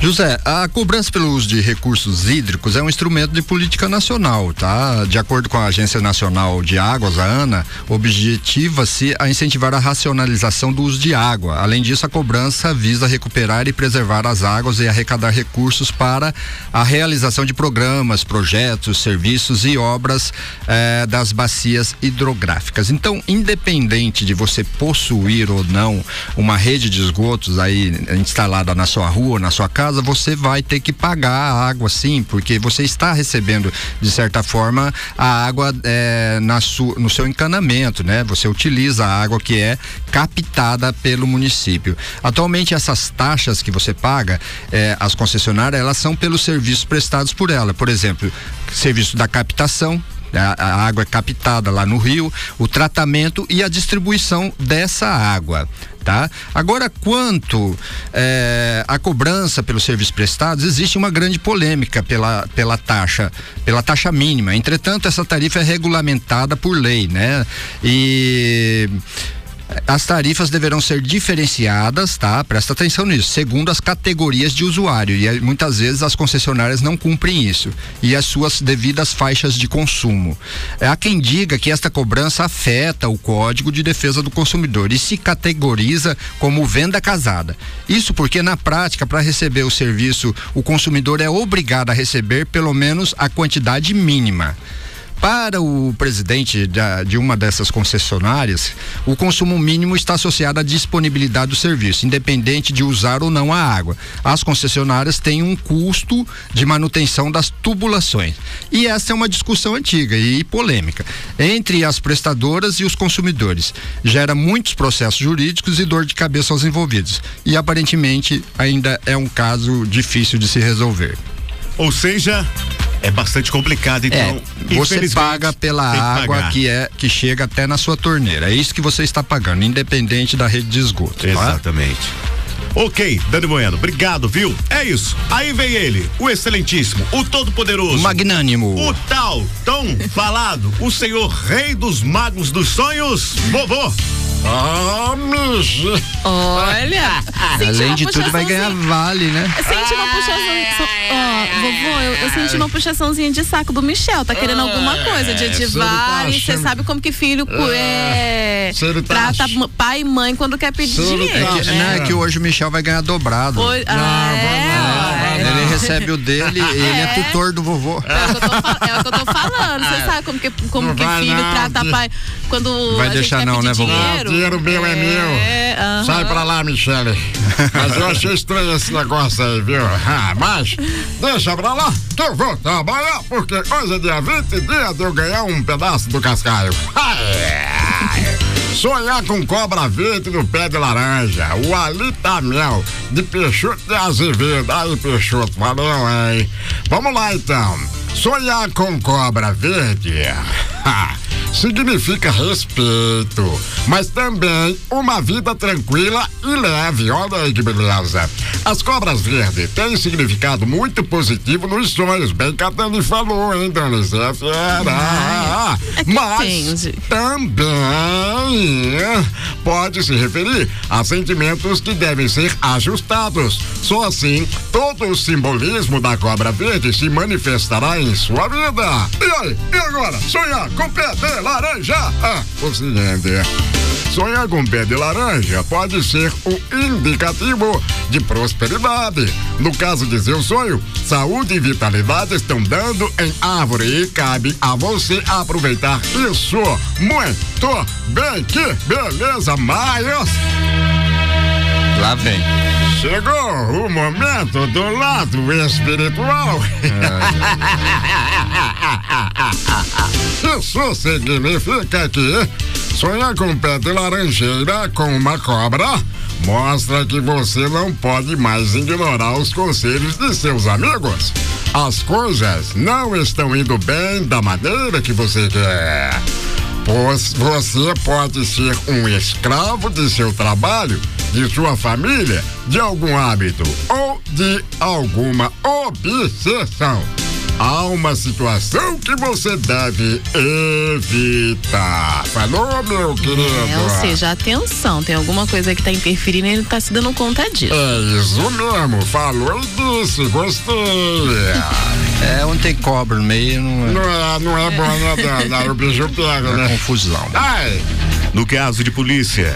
José, a cobrança pelo uso de recursos hídricos é um instrumento de política nacional, tá? De acordo com a Agência Nacional de Águas, a ANA, objetiva-se a incentivar a racionalização do uso de água. Além disso, a cobrança visa recuperar e preservar as águas e arrecadar recursos para a realização de programas, projetos, serviços e obras eh, das bacias hidrográficas. Então, independente de você possuir ou não uma rede de esgotos aí instalada na sua rua, na sua casa, você vai ter que pagar a água sim, porque você está recebendo de certa forma a água eh, na su, no seu encanamento, né? Você utiliza a água que é captada pelo município. Atualmente essas taxas que você paga, eh, as concessionárias, elas são pelos serviços prestados por ela. Por exemplo, serviço da captação, a, a água é captada lá no rio, o tratamento e a distribuição dessa água. Tá? Agora, quanto eh, à cobrança pelos serviços prestados, existe uma grande polêmica pela, pela taxa, pela taxa mínima. Entretanto, essa tarifa é regulamentada por lei, né? E as tarifas deverão ser diferenciadas, tá? Presta atenção nisso, segundo as categorias de usuário. E muitas vezes as concessionárias não cumprem isso. E as suas devidas faixas de consumo. Há quem diga que esta cobrança afeta o Código de Defesa do Consumidor e se categoriza como venda casada. Isso porque, na prática, para receber o serviço, o consumidor é obrigado a receber pelo menos a quantidade mínima. Para o presidente da- de uma dessas concessionárias, o consumo mínimo está associado à disponibilidade do serviço, independente de usar ou não a água. As concessionárias têm um custo de manutenção das tubulações. E essa é uma discussão antiga e polêmica entre as prestadoras e os consumidores. Gera muitos processos jurídicos e dor de cabeça aos envolvidos. E aparentemente ainda é um caso difícil de se resolver. Ou seja, é bastante complicado, então. É, você paga pela que água pagar. que é que chega até na sua torneira. É isso que você está pagando, independente da rede de esgoto. tá? Exatamente. Ok, Dani Bueno, obrigado, viu? É isso. Aí vem ele, o excelentíssimo, o todo-poderoso. O magnânimo. O tal, tão falado, o senhor rei dos magos dos sonhos, vovô. Olha. Além de tudo, vai ganhar vale, né? Eu senti uma puxação. Ó, vovô, eu, eu senti uma puxaçãozinha de saco do Michel. Tá querendo alguma coisa de ele tá vale. Você sabe como que filho cu- é. tá Trata pai e mãe quando quer pedir É dinheiro. que, não, é que hoje o Michel vai ganhar dobrado. Ah, é, ó, Ele recebe o dele e ele é tutor do vovô. É o que eu tô, é o que eu tô falando. Você sabe como que, como que filho trata pai quando Vai a gente deixar quer não, pedir né, vovô? Dinheiro? Meu é, meu. aham. Sai pra lá, Michele. Mas eu achei estranho esse negócio aí, viu? Ah, mas deixa pra lá que eu vou trabalhar, porque hoje é dia 20, dia de eu ganhar um pedaço do cascaio. Ai, Sonhar com cobra verde no pé de laranja, o Alitamel de Peixoto de Azevedo. Aí, Peixoto, valeu, hein? Vamos lá, então. Sonhar com cobra verde significa respeito, mas também uma vida tranquila e leve. Olha aí que beleza. As cobras verdes têm significado muito positivo nos sonhos, bem que a Dani falou, hein, Dani? Você é fera. Mas também pode se referir a sentimentos que devem ser ajustados. Só assim, todo o simbolismo da cobra verde se manifestará em sua vida. E aí, e agora? Sonhar com pé de laranja? Ah, o seguinte. Sonhar com pé de laranja pode ser um indicativo de prosperidade. No caso de seu sonho, saúde e vitalidade estão dando em árvore e cabe a você aproveitar isso. Muito bem, que beleza, Maios! Lá vem. Chegou o momento do lado espiritual. Isso significa que sonhar com pé de laranjeira com uma cobra mostra que você não pode mais ignorar os conselhos de seus amigos. As coisas não estão indo bem da maneira que você quer. Pois você pode ser um escravo de seu trabalho, de sua família, de algum hábito ou de alguma obsessão. Há uma situação que você deve evitar. Falou, meu querido? É, ou seja, atenção, tem alguma coisa que tá interferindo e ele não tá se dando conta disso. É isso mesmo, falou e disse, gostei. É, onde tem cobra no meio, não é. Não é, não é bom, né, o bicho pega, né? confusão. Ai! No caso de polícia,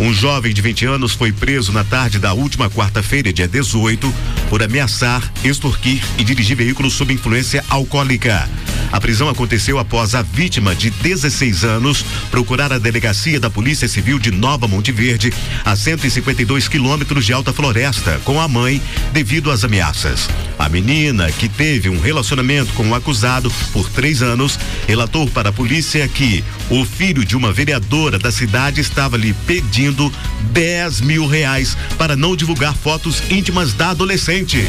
um jovem de 20 anos foi preso na tarde da última quarta-feira, dia 18, por ameaçar, extorquir e dirigir veículo sob influência alcoólica. A prisão aconteceu após a vítima de 16 anos procurar a delegacia da Polícia Civil de Nova Monte Verde, a 152 quilômetros de Alta Floresta, com a mãe, devido às ameaças. A menina, que teve um relacionamento com o acusado por três anos, relatou para a polícia que o filho de uma vereadora da cidade estava lhe pedindo 10 mil reais para não divulgar fotos íntimas da adolescente.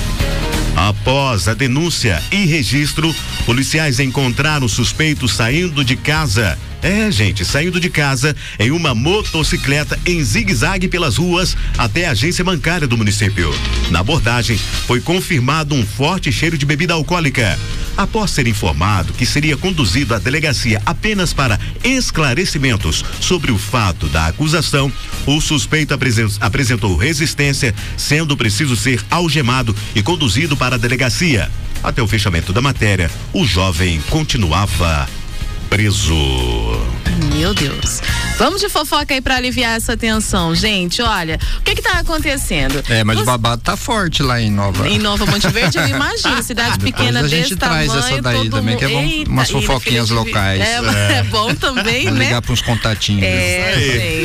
Após a denúncia e registro, policiais encontraram o suspeito saindo de casa. É, gente, saindo de casa em uma motocicleta em zigue-zague pelas ruas até a agência bancária do município. Na abordagem, foi confirmado um forte cheiro de bebida alcoólica. Após ser informado que seria conduzido à delegacia apenas para esclarecimentos sobre o fato da acusação, o suspeito apresen- apresentou resistência, sendo preciso ser algemado e conduzido para a delegacia. Até o fechamento da matéria, o jovem continuava preso. Meu Deus. Vamos de fofoca aí pra aliviar essa tensão. Gente, olha, o que que tá acontecendo? É, mas o Você- babado tá forte lá em Nova. Em Nova Monte Verde, eu imagino, cidade Depois pequena a desse gente traz tamanho, essa daí todo também, que é bom, mundo- umas Eita, fofoquinhas locais. É, é bom também, né? ligar pra uns contatinhos. É,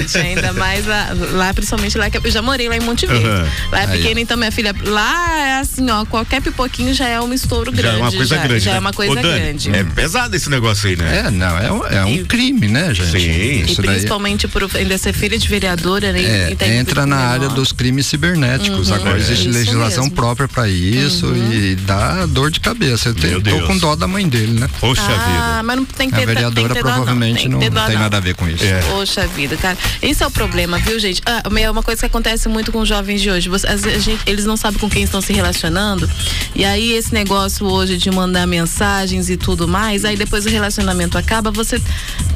gente, ainda mais lá, lá, principalmente lá que eu já morei lá em Monte Verde. Aham. Lá é Aí, pequeno, ó. então minha filha, lá é assim, ó, qualquer pipoquinho já é um estouro Já grande. é uma coisa já, grande. Já né? é uma coisa Ô, Dani, grande. É pesado esse negócio aí, né? É, não, é, um- é um crime, né, gente? Sim. E Isso daí principalmente por ainda ser filha de vereadora, né? é, e tá entra na menor. área dos crimes cibernéticos. Uhum. Agora É. existe Isso legislação mesmo. própria pra isso e dá dor de cabeça. Eu te- tô Deus. com dó da mãe dele, né? Poxa Ah, mas não tem que A ter tem vereadora ter provavelmente tem, não, que ter dó, tem nada a ver com isso. Poxa vida, cara. Esse é o problema, viu, gente? Ah, é uma coisa que acontece muito com os jovens de hoje. Você- às vezes, a gente- eles não sabem com quem estão se relacionando. E aí, esse negócio hoje de mandar mensagens e tudo mais, aí depois o relacionamento acaba, você.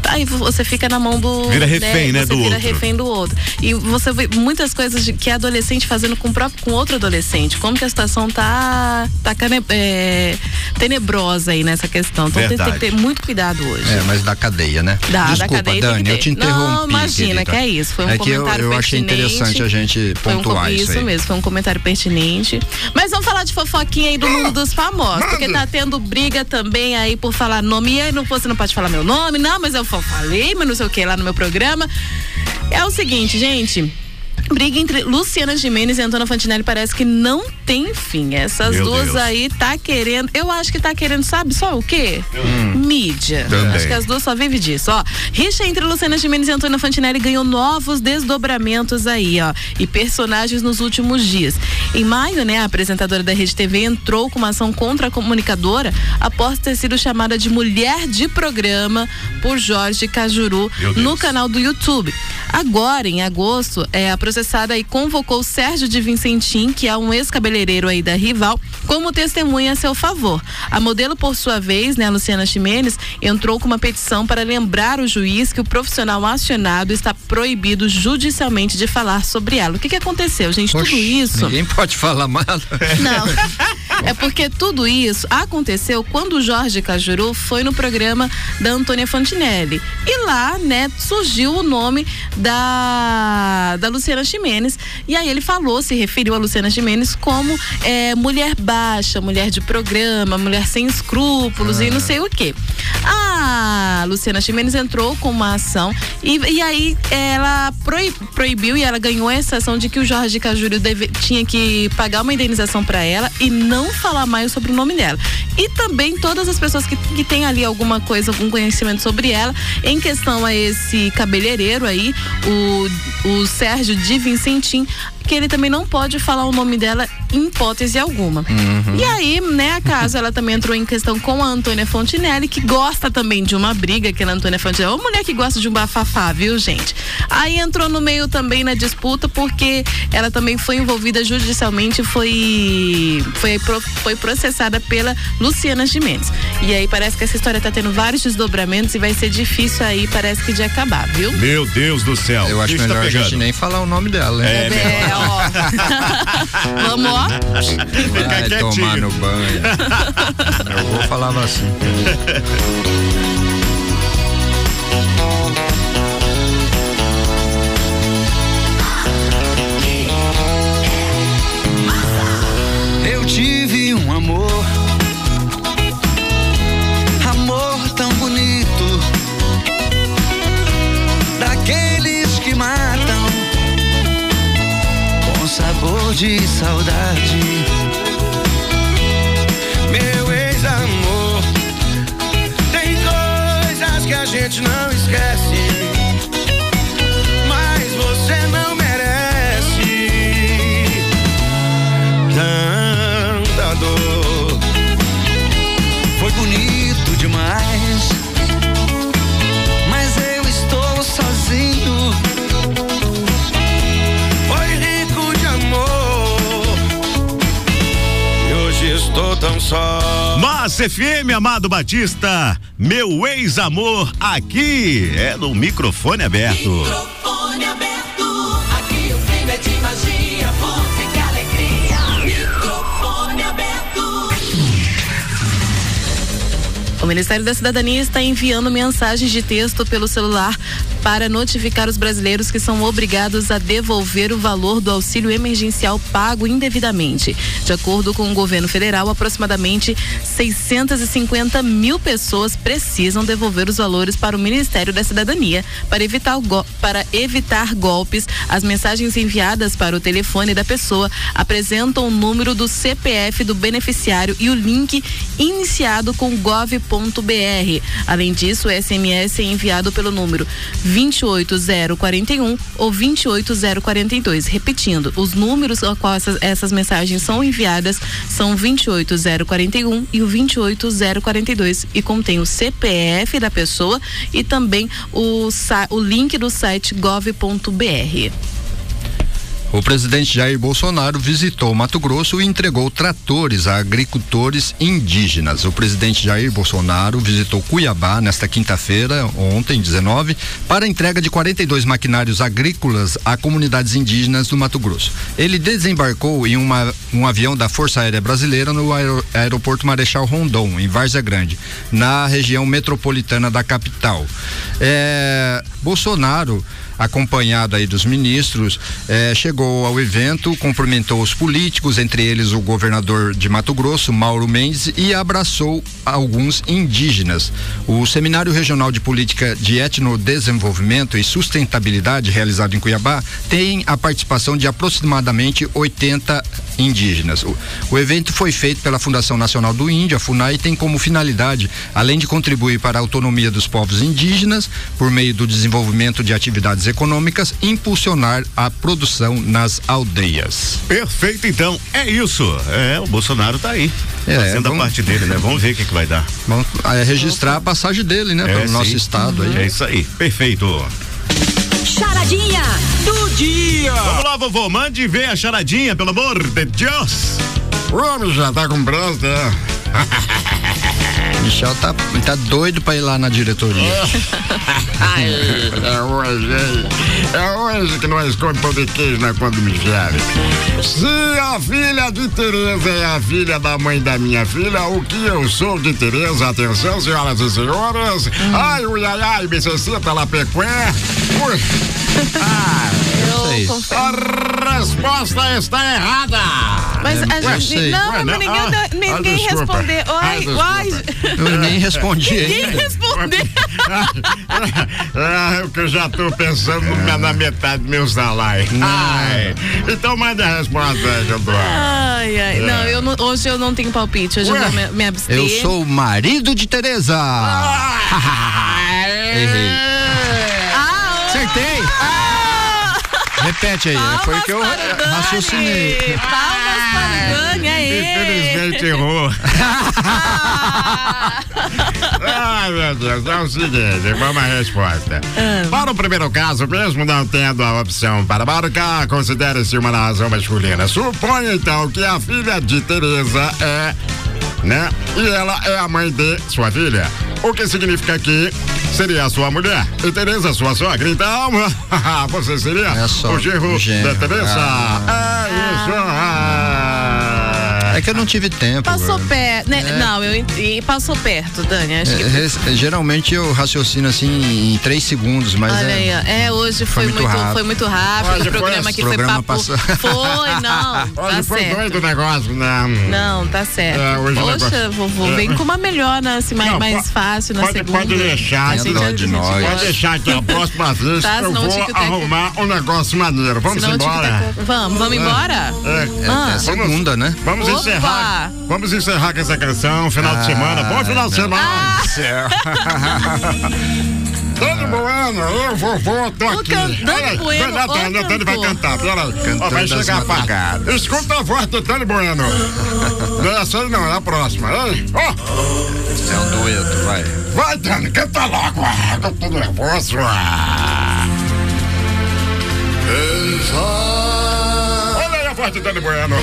aí você fica na mão do. Vira refém, né, Você do vira outro. refém do outro. E você vê muitas coisas de- que é adolescente fazendo com, o próprio, com outro adolescente. Como que a situação tá, tá cane- é, tenebrosa aí nessa questão. Então tem, tem que ter muito cuidado hoje. É, mas da cadeia, né? Dá, da Desculpa, cadeia tem que Dani, eu te interrompi. Não, imagina, querida. que é isso. Foi um é que eu, comentário eu achei pertinente. interessante a gente Foi um, pontuar com- isso, isso aí. mesmo, foi um comentário pertinente. Mas vamos falar de fofoquinha aí do mundo dos famosos. Porque tá tendo briga também aí por falar nome. E aí não, pode falar meu nome, não, mas eu fa- falei, mas não sei o que lá no meu programa. É o seguinte, gente. Briga entre Luciana Gimenez e Antônia Fantinelli parece que não tem fim. Essas Meu duas Deus. aí tá querendo. Eu acho que tá querendo, sabe só o quê? Hum. Mídia. Também. Acho que as duas só vivem disso. Ó, rixa entre Luciana Gimenez e Antônia Fantinelli ganhou novos desdobramentos aí, ó. E personagens nos últimos dias. Em maio, né, a apresentadora da Rede TV entrou com uma ação contra a comunicadora após ter sido chamada de mulher de programa por Jorge Cajuru no canal do YouTube. Agora, em agosto, é, a processada aí convocou Sérgio de Vincentim, que é um ex-cabeleireiro aí da rival, como testemunha a seu favor. A modelo, por sua vez, né, a Luciana Ximenes, entrou com uma petição para lembrar o juiz que o profissional acionado está proibido judicialmente de falar sobre ela. O que, que aconteceu, gente? Tudo isso. Ninguém pode falar mal. Não. É porque tudo isso aconteceu quando o Jorge Cajuru foi no programa da Antônia Fantinelli. E lá, né, surgiu o nome da, da Luciana Ximenes. E aí ele falou, se referiu a Luciana Ximenes como é, mulher baixa, mulher de programa, mulher sem escrúpulos e não sei o quê. A Luciana Ximenes entrou com uma ação e, e aí ela proib- proibiu e ela ganhou essa ação de que o Jorge Cajuru deve- tinha que pagar uma indenização para ela e não falar mais sobre o nome dela. E também todas as pessoas que, que têm ali alguma coisa, algum conhecimento sobre ela, em questão a esse cabeleireiro aí, o, o Sérgio de Vincentim, que ele também não pode falar o nome dela em hipótese alguma. Uhum. E aí, né, a casa, ela também entrou em questão com a Antônia Fontinelli, que gosta também de uma briga, aquela Antônia Fontinelli. É uma mulher que gosta de um bafafá, viu, gente? Aí entrou no meio também na disputa, porque ela também foi envolvida judicialmente, foi, foi, foi processada pela Luciana Gimenez. E aí parece que essa história tá tendo vários desdobramentos e vai ser difícil aí, parece que de acabar, viu? Meu Deus do céu. Eu acho Bicho tá melhor a gente nem falar o nome dela, né? É, Vamos, ó. Vai tomar no banho. Eu vou falava assim. De saudade. Meu ex-amor, tem coisas que a gente não só. Massa FM, Amado Batista, meu ex-amor, aqui é no microfone aberto. Microfone aberto, aqui o clima é de magia, música, alegria. Microfone aberto. O Ministério da Cidadania está enviando mensagens de texto pelo celular para notificar os brasileiros que são obrigados a devolver o valor do auxílio emergencial pago indevidamente. De acordo com o governo federal, aproximadamente 650 mil pessoas precisam devolver os valores para o Ministério da Cidadania. Para evitar, para evitar golpes, as mensagens enviadas para o telefone da pessoa apresentam o número do CPF do beneficiário e o link iniciado com gov.br. Além disso, o SMS é enviado pelo número 28041 ou 28042. Repetindo, os números a qual essas, essas mensagens são enviadas são 28041 e o 28042 e contém o CPF da pessoa e também o, o link do site gov.br. O presidente Jair Bolsonaro visitou Mato Grosso e entregou tratores a agricultores indígenas. O presidente Jair Bolsonaro visitou Cuiabá nesta quinta-feira, ontem, 19, para entrega de 42 maquinários agrícolas a comunidades indígenas do Mato Grosso. Ele desembarcou em uma, um avião da Força Aérea Brasileira no aer, aeroporto Marechal Rondon, em Várzea Grande, na região metropolitana da capital. É, Bolsonaro acompanhado aí dos ministros, eh, chegou ao evento, cumprimentou os políticos, entre eles o governador de Mato Grosso, Mauro Mendes, e abraçou alguns indígenas. O Seminário Regional de Política de Etnodesenvolvimento e Sustentabilidade, realizado em Cuiabá, tem a participação de aproximadamente 80 indígenas. O, o evento foi feito pela Fundação Nacional do Índio, a FUNAI, e tem como finalidade, além de contribuir para a autonomia dos povos indígenas, por meio do desenvolvimento de atividades econômicas, impulsionar a produção nas aldeias. Perfeito, então. É isso. É, o Bolsonaro tá aí. É, fazendo vamos- a parte dele, né? Vamos ver o que, que vai dar. Vamos é, registrar a passagem dele, né, É, pelo nosso estado aí. É isso aí. Perfeito. Charadinha do dia. Vamos lá, vovô. Mande ver a charadinha, pelo amor de Deus. O homem já tá com pressa, é. Michel tá, tá doido pra ir lá na diretoria. Ai, é hoje, hein? É hoje que nós comemos pão de queijo na conta do Michele. Se a filha de Tereza é a filha da mãe da minha filha, o que eu sou de Tereza? Atenção, senhoras e senhores. Ai, ui, ai, ai, BCC, Lapecué. Ui. Ah, a resposta está errada. Mas a Ué, gente. sei. Não, Ué, mas ninguém, Ah, dá- ninguém ah, respondeu. Ah, Ai, ai. Eu nem respondi Ninguém respondeu. Ah, é o que eu já tô pensando na, na metade do meu salário. Ai, então manda a resposta eu. Ai, ai. É. Não, eu não- hoje eu não tenho palpite. Hoje eu Ué? vou me, me abster. Eu sou o marido de Tereza. Errei. Acertei. Repete aí, foi que eu raciocinei. Palmas para o Dani, aí. Infelizmente errou. Ai, meu Deus, é o seguinte, vamos à resposta. Para o primeiro caso, mesmo não tendo a opção para marcar, considere-se uma narração masculina. Suponha então que a filha de Tereza é, né? E ela é a mãe de sua filha. O que significa que seria a sua mulher e Tereza sua sogra. Então, você seria É o genro. da Tereza. Ah. É isso. Ah. É que eu não tive tempo. Passou perto, né? É. Não, eu e passou perto, Dani. Acho que. É, res- geralmente eu raciocino assim em três segundos, mas Olha é, aí, é, hoje foi, muito muito, rápido. foi muito rápido. Hoje o foi- programa aqui foi papo. passou. Foi, não. Tá Hoje foi certo. doido o negócio, né? Não, tá certo. É, hoje Poxa, negócio- vovô, É. vem com uma melhor, né, assim, mais, Não, mais fácil na pode, segunda. pode deixar A que gente- dó a de gente nós. Pode deixar que a próxima vez Tá, eu vou arrumar um negócio maneiro. Vamos embora. Vamos, vamos embora? É, Ah. é segunda, né? Vamos Opa! encerrar. Vamos encerrar com essa canção, final de Ah, semana. Bom final de não. semana. Dani Bueno, eu vovô, tô aqui. can- Dani Bueno, Dani, o Dani, Dani vai cantar, peraí. Ó, Cantando vai chegar a parte. Escuta a voz do Dani Bueno. Não é essa aí não, é a próxima. Hein? Ó, É um dueto, vai. vai Dani, canta logo. Ah, eu tô nervoso. Ah. Olha aí a voz do Dani Bueno.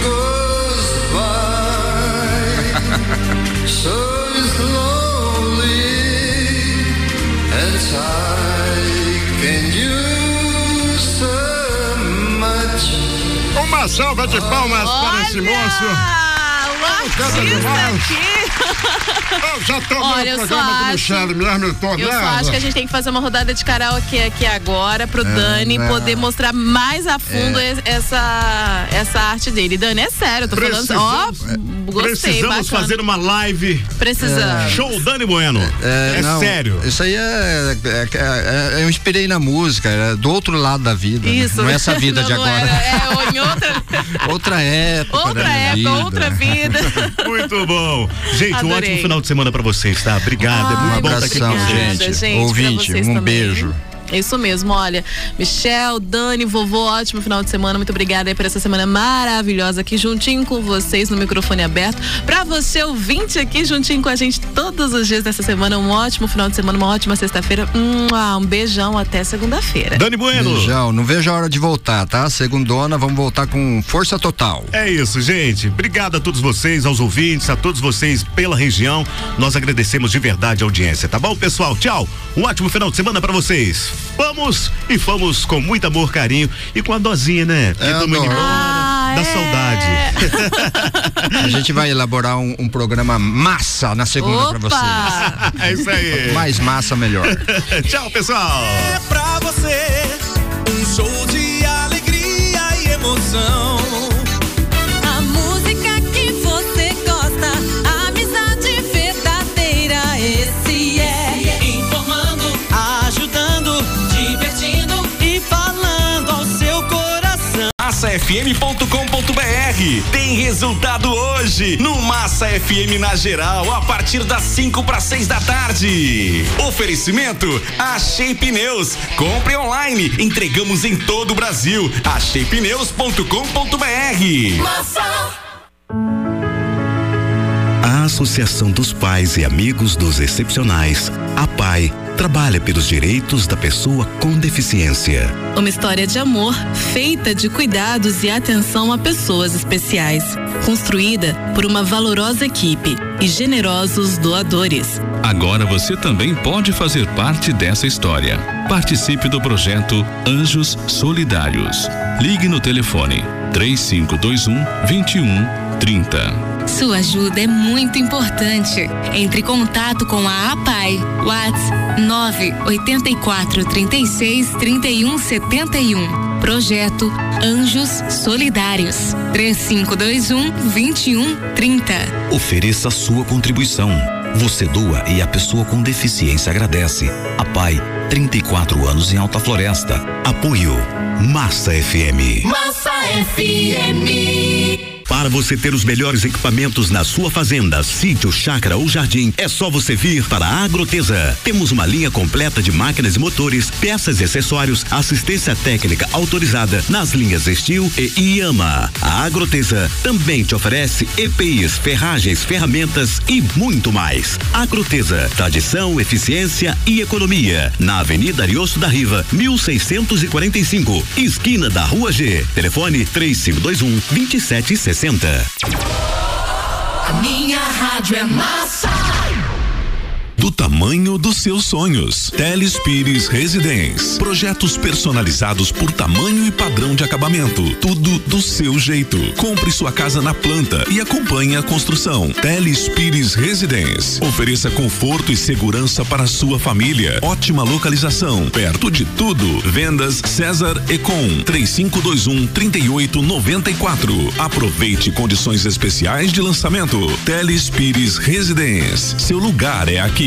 Uma salva de palmas para esse moço. Artista demais. aqui. Eu já tô Olha, eu no só programa do acho- Michele mesmo, eu tô Eu só acho que a gente tem que fazer uma rodada de karaokê aqui agora pro Dani não. poder mostrar mais a fundo É. es- essa, essa arte dele. Dani, é sério, eu tô falando. Ó, gostei, Precisamos bacana. fazer uma live. Precisamos. Show Dani Bueno. É, não, sério. Isso aí é, é- é- é- Eu inspirei na música, é do outro lado da vida. né? Isso. Não é essa vida Não, de não agora. era, é, ou em outra, Outra época. outra minha época, vida. outra vida. Muito bom. Gente, um Adorei. ótimo final de semana pra vocês, tá? Obrigado. é Ai, muito Um bom estar aqui com abração, gente. gente, Ouvinte, um também. beijo. Isso mesmo, olha. Michel, Dani, vovô, ótimo final de semana. Muito obrigada aí por essa semana maravilhosa aqui juntinho com vocês no microfone aberto. Pra você ouvinte aqui juntinho com a gente todos os dias dessa semana. Um ótimo final de semana, uma ótima sexta-feira. Um beijão até segunda-feira. Dani Bueno. Beijão, não vejo a hora de voltar, tá? Segundona, vamos voltar com força total. É isso, gente. Obrigado a todos vocês, aos ouvintes, a todos vocês pela região. Nós agradecemos de verdade a audiência, tá bom, pessoal? Tchau. Um ótimo final de semana para vocês. Vamos e fomos com muito amor, carinho e com a dosinha, né? É, embora Ah, da é. saudade. A gente vai elaborar um, um programa massa na segunda pra Opa! vocês. É isso aí. Mais massa, melhor. Tchau, pessoal. É pra você um show de alegria e emoção. massafm.com.br tem resultado hoje no Massa FM na geral a partir das 5 para 6 da tarde. Oferecimento Achei Pneus. Compre online, entregamos em todo o Brasil. acheipneus.com.br. A Associação dos Pais e Amigos dos Excepcionais, a PAI, trabalha pelos direitos da pessoa com deficiência. Uma história de amor feita de cuidados e atenção a pessoas especiais. Construída por uma valorosa equipe e generosos doadores. Agora você também pode fazer parte dessa história. Participe do projeto Anjos Solidários. Ligue no telefone 3521 2130. Sua ajuda é muito importante. Entre em contato com a APAI. WhatsApp 984 36 31 71. Projeto Anjos Solidários. 3521 2130. Ofereça sua contribuição. Você doa e a pessoa com deficiência agradece. A PAI, 34 anos em Alta Floresta. Apoio Massa FM. Massa FM. Para você ter os melhores equipamentos na sua fazenda, sítio, chácara ou jardim, é só você vir para a Agrotesa. Temos uma linha completa de máquinas e motores, peças e acessórios, assistência técnica autorizada nas linhas Estil e Iama. A Agrotesa também te oferece EPIs, ferragens, ferramentas e muito mais. Agrotesa, tradição, eficiência e economia. Na Avenida Ariosto da Riva, 1645, esquina da Rua G. Telefone 3521 2760. A minha rádio é massa. Do tamanho dos seus sonhos. Teles Pires Residência. Projetos personalizados por tamanho e padrão de acabamento. Tudo do seu jeito. Compre sua casa na planta e acompanhe a construção. Teles Pires Residência. Ofereça conforto e segurança para sua família. Ótima localização. Perto de tudo. Vendas César Econ 3521 3894. Aproveite condições especiais de lançamento. Teles Pires Residência. Seu lugar é aqui.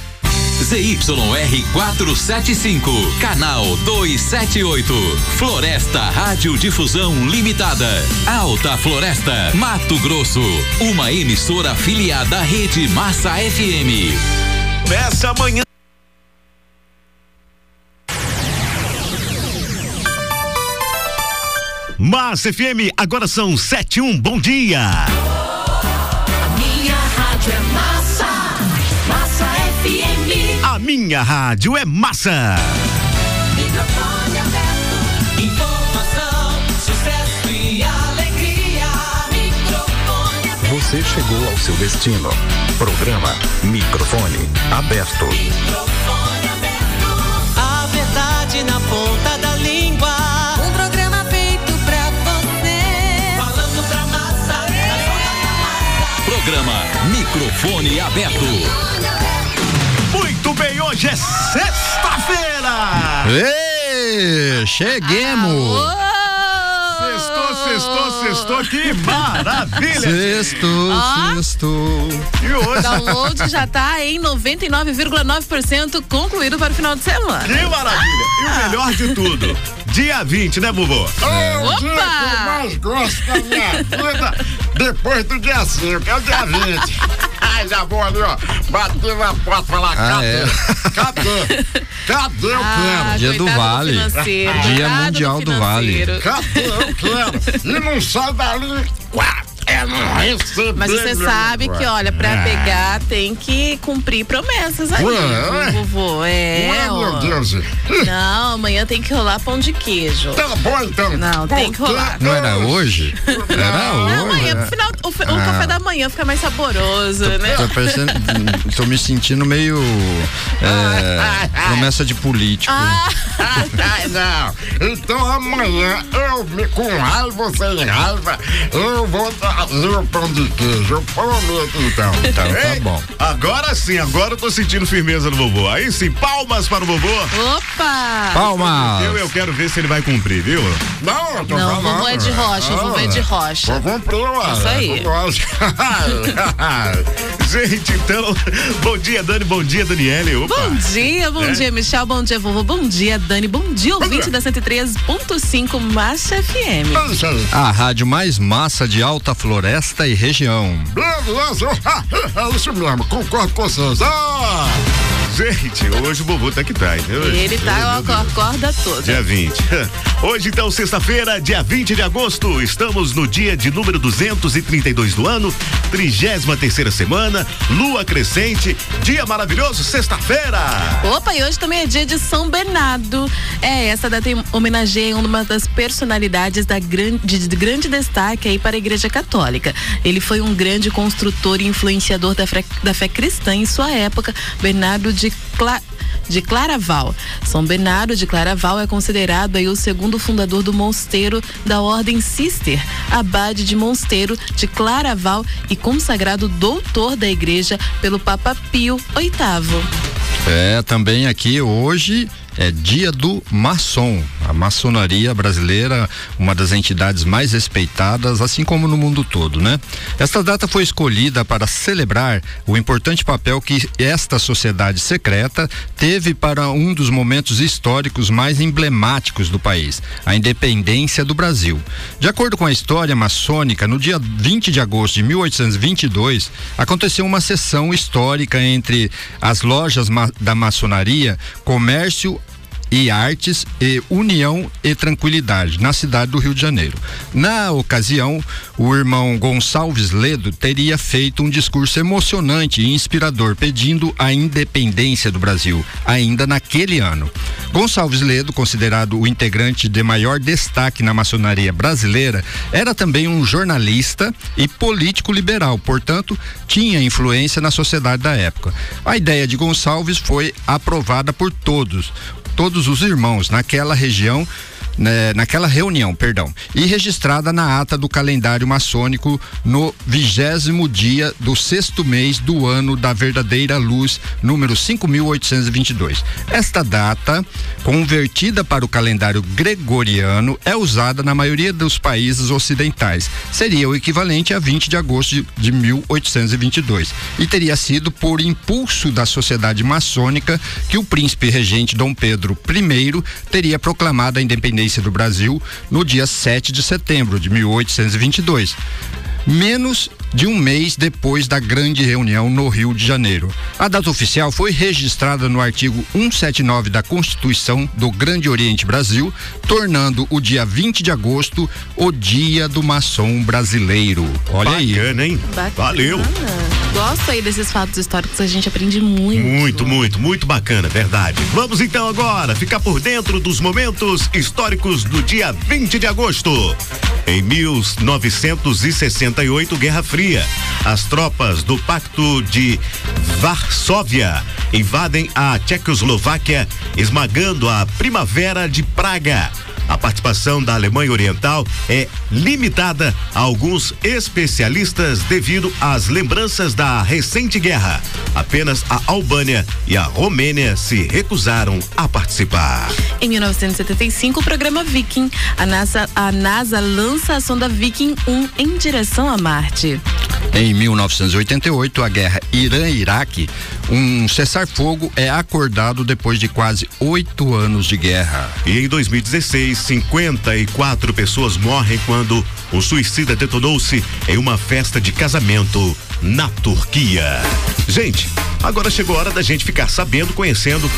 ZYR 475, canal 278. Floresta Rádio Difusão Limitada. Alta Floresta, Mato Grosso. Uma emissora afiliada à Rede Massa FM. Começa amanhã. Massa FM, agora são sete e um, bom dia. Minha rádio é massa. Microfone aberto. Informação, sucesso e alegria. Microfone aberto. Você chegou ao seu destino. Programa Microfone Aberto. A verdade na ponta da língua. Um programa feito pra você. Falando pra massa. Programa Microfone Aberto. Hoje é sexta-feira. Cheguemos! Sextou, sextou, sextou, que maravilha! Sextou, sextou. E O hoje? download já tá em 99,9% concluído para o final de semana. Que maravilha! E o melhor de tudo, dia 20, né, vovô? É o Opa! dia que eu mais gosto da minha vida depois do dia 5, é o dia 20. Ai, já vou ali, ó, bater na porta e falar, Ah, cadê? é. Cadê? Cadê eu Ah, quero? Dia do Vale. financeiro, Dia Mundial do Vale. financeiro. Cadê eu quero? E não sai dali, receber. Mas você meu sabe que, olha, pra É. pegar tem que cumprir promessas aí, Ué, vovô. É, Ué, meu. Deus. Não, amanhã tem que rolar pão de queijo. Tá bom, então. Não, tem que Porque rolar. Não era hoje? Era Não, hoje. amanhã, né? pro final, o, o Ah. café da manhã fica mais saboroso, né? Tô, parecendo, tô me sentindo meio é, promessa de político. Ah, não. Então amanhã eu, me, com raiva ou sem raiva, eu vou trazer o pão de queijo. Eu prometo, então. Então tá bom. Agora sim, agora eu tô sentindo firmeza no vovô. Aí sim, palmas para o vovô. Opa! Palmas! Eu, eu quero ver se ele vai cumprir, viu? Não, eu tô Não, falando. vovô é de rocha, vovô é de rocha. Vou cumprir, ué. Isso aí. Gente, então, bom dia, Dani, bom dia, Daniele. Opa. Bom dia, bom É. dia, Michel, bom dia, vovô, bom dia, Dani, bom dia, ouvinte da 103.5 Massa FM. A rádio mais massa de Alta Floresta e região. Isso mesmo, concordo com vocês. Ah, Gente, hoje o vovô tá que tá, entendeu? Ele tá com a corda toda. Dia 20. Hoje, então, sexta-feira, dia 20 de agosto. Estamos no dia de número 232 do ano, 33 terceira semana, lua crescente, dia maravilhoso, sexta-feira. Opa, e hoje também é dia de São Bernardo. É, essa data homenageia uma das personalidades da grande, de grande destaque aí para a Igreja Católica. Ele foi um grande construtor e influenciador da, fé- da fé cristã em sua época, Bernardo de Cla de Claraval. São Bernardo de Claraval é considerado aí o segundo fundador do mosteiro da Ordem Cister, abade de Mosteiro de Claraval e consagrado doutor da igreja pelo Papa Pio VIII. É, também aqui hoje é dia do maçom. A maçonaria brasileira, uma das entidades mais respeitadas, assim como no mundo todo, né? Esta data foi escolhida para celebrar o importante papel que esta sociedade secreta teve para um dos momentos históricos mais emblemáticos do país, a independência do Brasil. De acordo com a história maçônica, no dia 20 de agosto de 1822, aconteceu uma sessão histórica entre as lojas da maçonaria, comércio e Artes e União e Tranquilidade, na cidade do Rio de Janeiro. Na ocasião, o irmão Gonçalves Ledo teria feito um discurso emocionante e inspirador pedindo a independência do Brasil, ainda naquele ano. Gonçalves Ledo, considerado o integrante de maior destaque na maçonaria brasileira, era também um jornalista e político liberal, portanto, tinha influência na sociedade da época. A ideia de Gonçalves foi aprovada por todos, todos os irmãos naquela região, né, naquela reunião, perdão, e registrada na ata do calendário maçônico no vigésimo dia do sexto mês do ano da verdadeira luz, número 5.822. Esta data, convertida para o calendário gregoriano, é usada na maioria dos países ocidentais. Seria o equivalente a 20 de agosto de, de 1822 e teria sido por impulso da sociedade maçônica que o príncipe regente Dom Pedro I teria proclamado a independência do Brasil no dia 7 de setembro de 1822. Menos de um mês depois da grande reunião no Rio de Janeiro. A data oficial foi registrada no artigo 179 da Constituição do Grande Oriente Brasil, tornando o dia 20 de agosto o Dia do Maçom Brasileiro. Olha aí. Bacana, hein? Bacana. Valeu. Gosto aí desses fatos históricos, a gente aprende muito. Muito, muito, muito bacana, verdade. Vamos então agora ficar por dentro dos momentos históricos do dia 20 de agosto. Em 1968, Guerra Fria. As tropas do Pacto de Varsóvia invadem a Tchecoslováquia, esmagando a Primavera de Praga. A participação da Alemanha Oriental é limitada a alguns especialistas devido às lembranças da recente guerra. Apenas a Albânia e a Romênia se recusaram a participar. Em 1975, o programa Viking, a NASA, a NASA lança a sonda Viking 1 em direção a Marte. Em 1988, a guerra Irã-Iraque, um cessar-fogo é acordado depois de quase oito anos de guerra. E em 2016, 54 pessoas morrem quando o suicida detonou-se em uma festa de casamento na Turquia. Gente, agora chegou a hora da gente ficar sabendo, conhecendo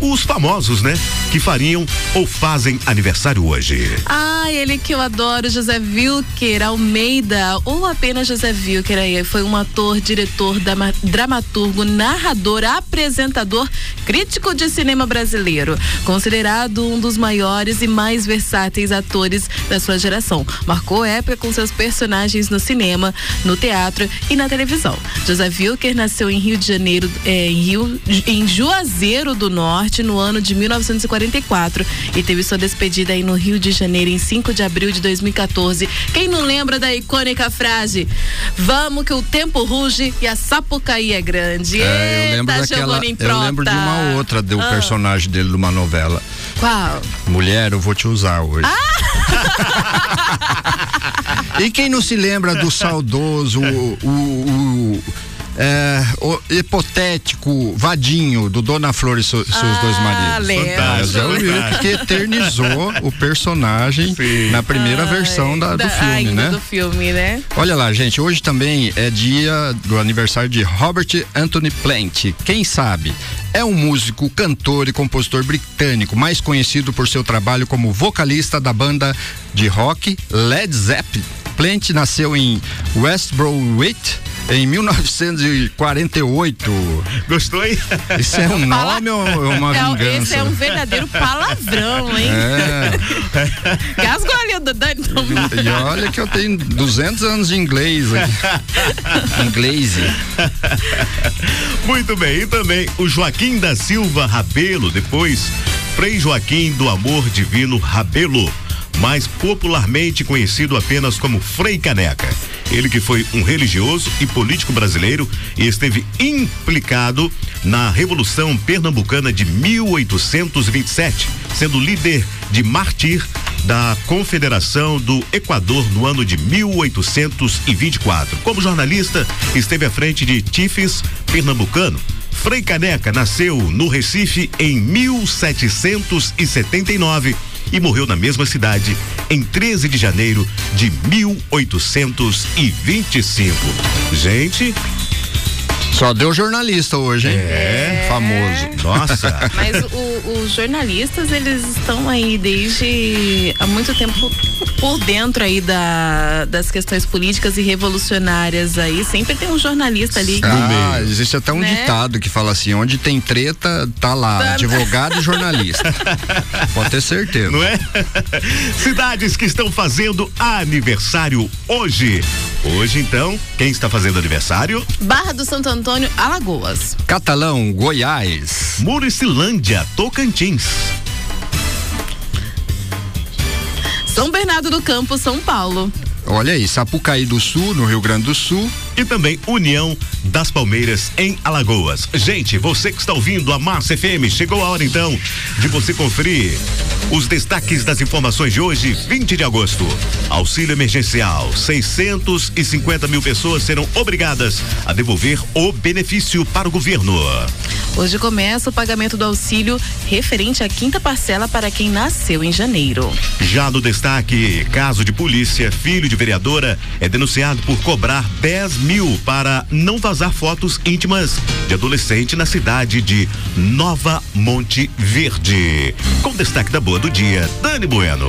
os famosos, né? Que fariam ou fazem aniversário hoje. Ah, ele que eu adoro, José Wilker Almeida, ou apenas José Wilker aí, foi um ator, diretor, dramaturgo, narrador, apresentador, crítico de cinema brasileiro, considerado um dos maiores e mais versáteis atores da sua geração. Marcou época com seus personagens no cinema, no teatro e na televisão. José Wilker nasceu em Rio de Janeiro, eh, em Rio, em Juazeiro do Norte no ano de 1944 e teve sua despedida aí no Rio de Janeiro em 5 de abril de 2014. Quem não lembra da icônica frase? Vamos que o tempo ruge e a Sapucaí é grande. É, eu lembro Eita, daquela, eu lembro de uma outra do ah. personagem dele de uma novela. Qual? Mulher, eu vou te usar hoje. Ah! E quem não se lembra do saudoso o, o, o é, o hipotético Vadinho do Dona Flor e so, seus ah, dois maridos. Fantástico. É o que eternizou o personagem Sim. na primeira Ai, versão da, do filme, né? Do filme, né? Olha lá, gente, hoje também é dia do aniversário de Robert Anthony Plant. Quem sabe? É um músico, cantor e compositor britânico, mais conhecido por seu trabalho como vocalista da banda de rock Led Zeppelin. Plant nasceu em West Bromwich, em 1948. Gostou, hein? Isso é um nome ou é uma é, vingança? Esse é um verdadeiro palavrão, hein? É. Gasgou ali o Dani. E olha que eu tenho 200 anos de inglês aqui. inglês. Muito bem, e também o Joaquim da Silva Rabelo, depois Frei Joaquim do Amor Divino Rabelo mais popularmente conhecido apenas como Frei Caneca. Ele que foi um religioso e político brasileiro e esteve implicado na Revolução Pernambucana de 1827, sendo líder de martir da Confederação do Equador no ano de 1824. Como jornalista, esteve à frente de Tifes Pernambucano. Frei Caneca nasceu no Recife em 1779 e morreu na mesma cidade em 13 de janeiro de 1825. Gente, só deu jornalista hoje, hein? É. Famoso. Nossa. Mas o, os jornalistas, eles estão aí desde há muito tempo por dentro aí da, das questões políticas e revolucionárias aí. Sempre tem um jornalista ali. Ah, existe até um né? ditado que fala assim: onde tem treta, tá lá. Tá. Advogado e jornalista. Pode ter certeza. Não é? Cidades que estão fazendo aniversário hoje. Hoje, então, quem está fazendo aniversário? Barra do Santo Antônio, Alagoas. Catalão, Goiás. Muricilândia, Tocantins. São Bernardo do Campo, São Paulo. Olha aí, Sapucaí do Sul, no Rio Grande do Sul. E também União das Palmeiras, em Alagoas. Gente, você que está ouvindo a Massa FM, chegou a hora então de você conferir os destaques das informações de hoje, 20 de agosto. Auxílio emergencial: 650 mil pessoas serão obrigadas a devolver o benefício para o governo. Hoje começa o pagamento do auxílio referente à quinta parcela para quem nasceu em janeiro. Já no destaque, caso de polícia, filho de vereadora é denunciado por cobrar 10 mil para não vazar fotos íntimas de adolescente na cidade de Nova Monte Verde. Com destaque da boa do dia, Dani Bueno.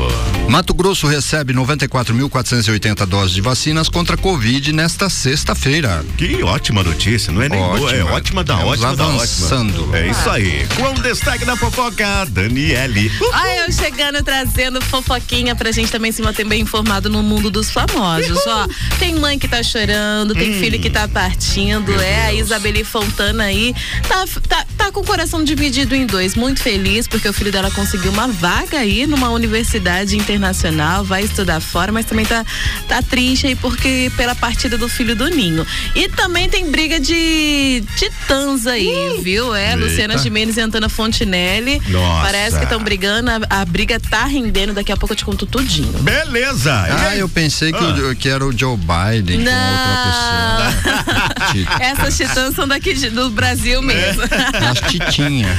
Mato Grosso recebe 94.480 doses de vacinas contra a Covid nesta sexta-feira. Que ótima notícia, não é nem ótima. boa, é ótima da ótima da ótima. É isso aí. Com destaque da fofoca, Daniele. Olha, eu chegando trazendo fofoquinha pra gente também se manter bem informado no mundo dos famosos. Ó, tem mãe que tá chorando, tem filho que tá partindo, Meu é Deus. a Isabeli Fontana aí. Tá, tá, tá com o coração dividido em dois, muito feliz porque o filho dela conseguiu uma vaga aí numa universidade internacional, vai estudar fora, mas também tá, tá triste aí porque pela partida do filho do Ninho. E também tem briga de titãs aí, uh, viu? É, eita. Luciana Gimenez e Antana Fontinelli. Nossa. Parece que estão brigando, a, a, briga tá rendendo, daqui a pouco eu te conto tudinho. Beleza! Ah, eu pensei que, ah. que era o Joe Biden Não. com outra pessoa. Essas titãs são daqui de, do Brasil mesmo. É. As titinhas.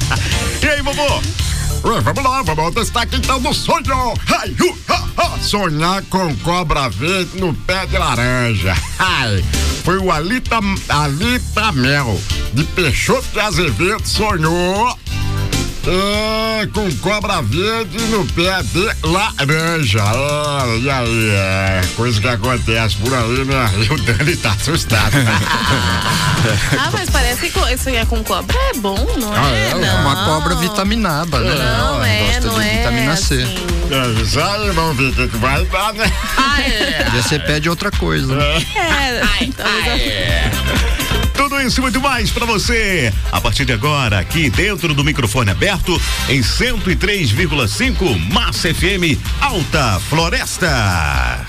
e aí, vovô? vamos lá, vamos testar aqui então no sonho. Ai, uh, ha, ha. Sonhar com cobra verde no pé de laranja. Ai, foi o Alita, Alita Mel, de Peixoto de Azevedo, sonhou é, com cobra verde no pé de laranja. Ah, e aí, é coisa que acontece por aí, né? E o Dani tá assustado. ah, mas parece que sonhar com cobra é bom, não ah, é? é? Não. Uma cobra vitaminada, né? Não, é, gosta não de é vitamina C. Assim. É, isso aí, vamos ver o que vai dar, né? Ah, é. E você pede outra coisa. Né? É, ai, ai, é. Tudo isso e muito mais para você. A partir de agora, aqui dentro do microfone aberto, em 103,5 Massa FM Alta Floresta.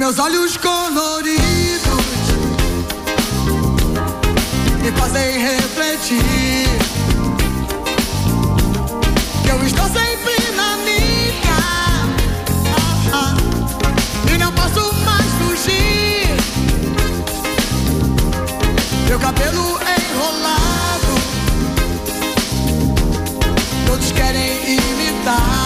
Meus olhos coloridos me fazem refletir que eu estou sempre na minha ah, ah, e não posso mais fugir. Meu cabelo enrolado, todos querem imitar.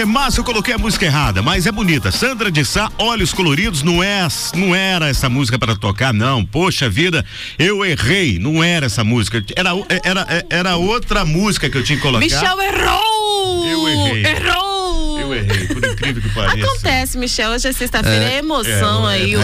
É massa, eu coloquei a música errada, mas é bonita. Sandra de Sá, Olhos Coloridos, não é, não era essa música para tocar, não. Poxa vida, eu errei, não era essa música. Era, era, era outra música que eu tinha que colocar. Michel errou! Eu errei. Errou! Incrível que pareça. Acontece, Michel, hoje é sexta-feira, é, emoção é, aí. é o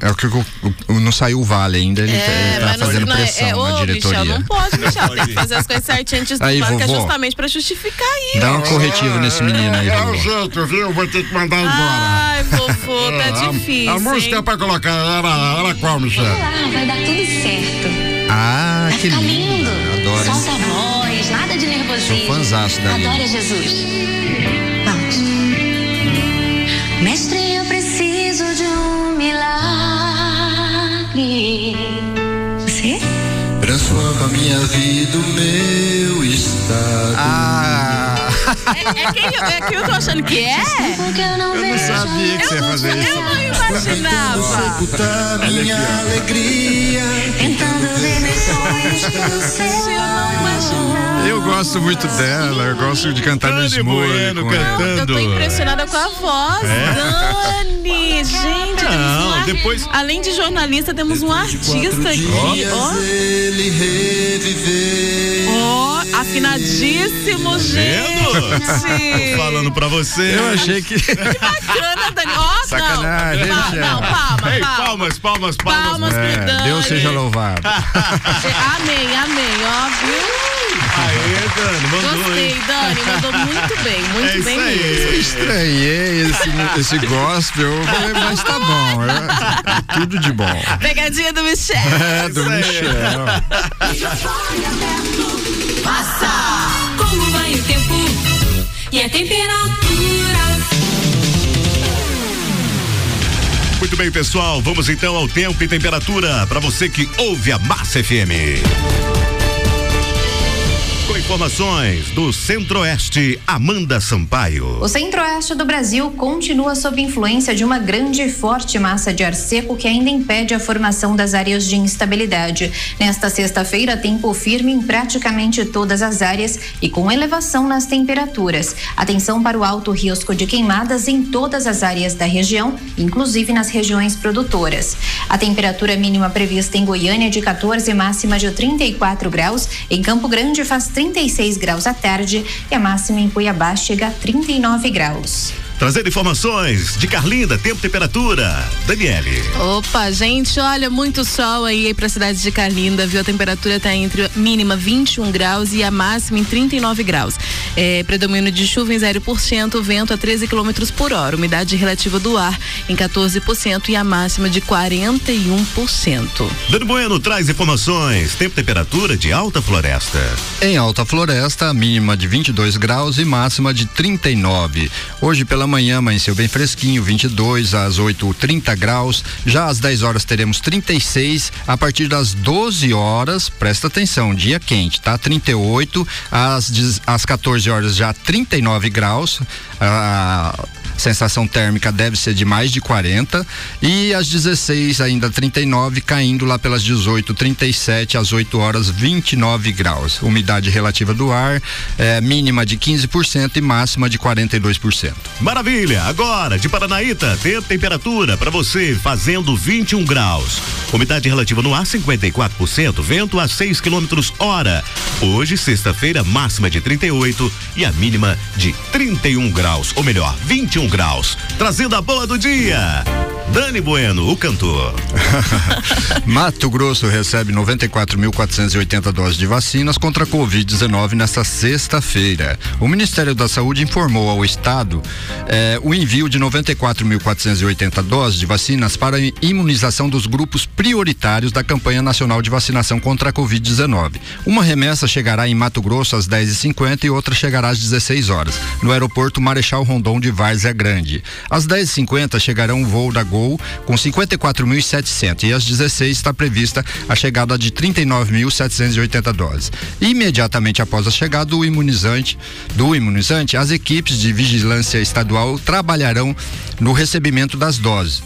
É o que o- o- não saiu o vale ainda, ele, É, tá não- fazendo não é- pressão é, na ô, diretoria. Michel, não pode, Michel. Tem que fazer as coisas certinhas antes do Aí, VAR, que é justamente pra justificar isso. Dá um corretivo nesse menino aí, É o vovó. jeito, viu? Vou ter que mandar embora. Ai, vovô, tá É, a- difícil. A, música hein? pra colocar era, era qual, Michel? Ah, vai dar tudo certo. Ah, Vai que ficar lindo. lindo. Adoro. Solta a voz, nada de nervosismo. Sou fãzaço da. Adora Jesus. Mestre, eu preciso de um milagre. Você? Transforma minha vida, o meu estado. Ah! É, é, quem, eu- é quem eu tô achando que é? Eu não, Eu não sabia que você ia fazer isso. Eu não imaginava. Minha alegria. Tentando ver meus sonhos pelo seu Eu gosto muito dela, eu gosto de cantar no Dani Smolho Bueno com ela. Eu tô impressionada com a voz, É? Dani. Gente, Não, depois. Além de jornalista, temos um artista aqui. Ó. Ele reviveu. Ó, afinadíssimo, gente. Tô falando pra você. Eu achei que. Bacana, Dani. Ó, Sacanagem, não. gente. Não, palma, Ei, palma. palmas, palmas, palmas. Palmas pro É, Dani. Deus seja louvado. Amém, amém, ó, viu? Aê, Dani, mandou, Gostei, hein? Dani, mandou muito bem, muito É isso bem aí. mesmo. Estranhei esse, esse gospel, eu falei, mas tá bom. é tudo de bom. Pegadinha do Michel. É, do Michel. Passa! Como vai o tempo e a temperatura? Muito bem, pessoal. Vamos então ao tempo e temperatura para você que ouve a Massa FM. Informações do Centro-Oeste, Amanda Sampaio. O centro-oeste do Brasil continua sob influência de uma grande e forte massa de ar seco que ainda impede a formação das áreas de instabilidade. Nesta sexta-feira, tempo firme em praticamente todas as áreas e com elevação nas temperaturas. Atenção para o alto risco de queimadas em todas as áreas da região, inclusive nas regiões produtoras. A temperatura mínima prevista em Goiânia é de 14 e máxima de 34 graus. Em Campo Grande faz 36 graus à tarde e a máxima em Cuiabá chega a 39 graus. Trazendo informações de Carlinda, tempo e temperatura. Daniele. Opa, gente, olha, muito sol aí pra cidade de Carlinda, viu? A temperatura tá entre a mínima 21 graus e a máxima em 39 graus. É, predomínio de chuva em 0%, vento a 13 km por hora, umidade relativa do ar em 14% e a máxima de 41%. Dani Bueno traz informações, tempo e temperatura de Alta Floresta. Em Alta Floresta, mínima de 22 graus e máxima de 39. Hoje pela manhã amanheceu bem fresquinho, 22 às 8, 30 graus. Já às 10 horas teremos 36. A partir das 12 horas, presta atenção, dia quente, tá? 38 às, às 14 horas já 39 graus. A sensação térmica deve ser de mais de 40 e às 16 ainda 39 caindo lá pelas 18 37 às 8 horas 29 graus umidade relativa do ar é, mínima de 15% e máxima de 42% Maravilha! Agora, de Paranaíta, tempo e temperatura para você fazendo 21 graus. Umidade relativa no ar 54%, vento a 6 quilômetros hora. Hoje, sexta-feira, máxima de 38 e a mínima de 31 graus, ou melhor, 21 graus. Trazendo a boa do dia. Dani Bueno, o cantor. Mato Grosso recebe 94.480 doses de vacinas contra a Covid-19 nesta sexta-feira. O Ministério da Saúde informou ao Estado eh, o envio de 94.480 doses de vacinas para imunização dos grupos prioritários da campanha nacional de vacinação contra a Covid-19. Uma remessa chegará em Mato Grosso às 10h50 e outra chegará às 16 horas, no aeroporto Marechal Rondon de Várzea Grande. Às 10h50 chegará um voo da Gol com 54.700 e às 16 está prevista a chegada de 39.780 doses. Imediatamente após a chegada do imunizante, do imunizante, as equipes de vigilância estadual trabalharão no recebimento das doses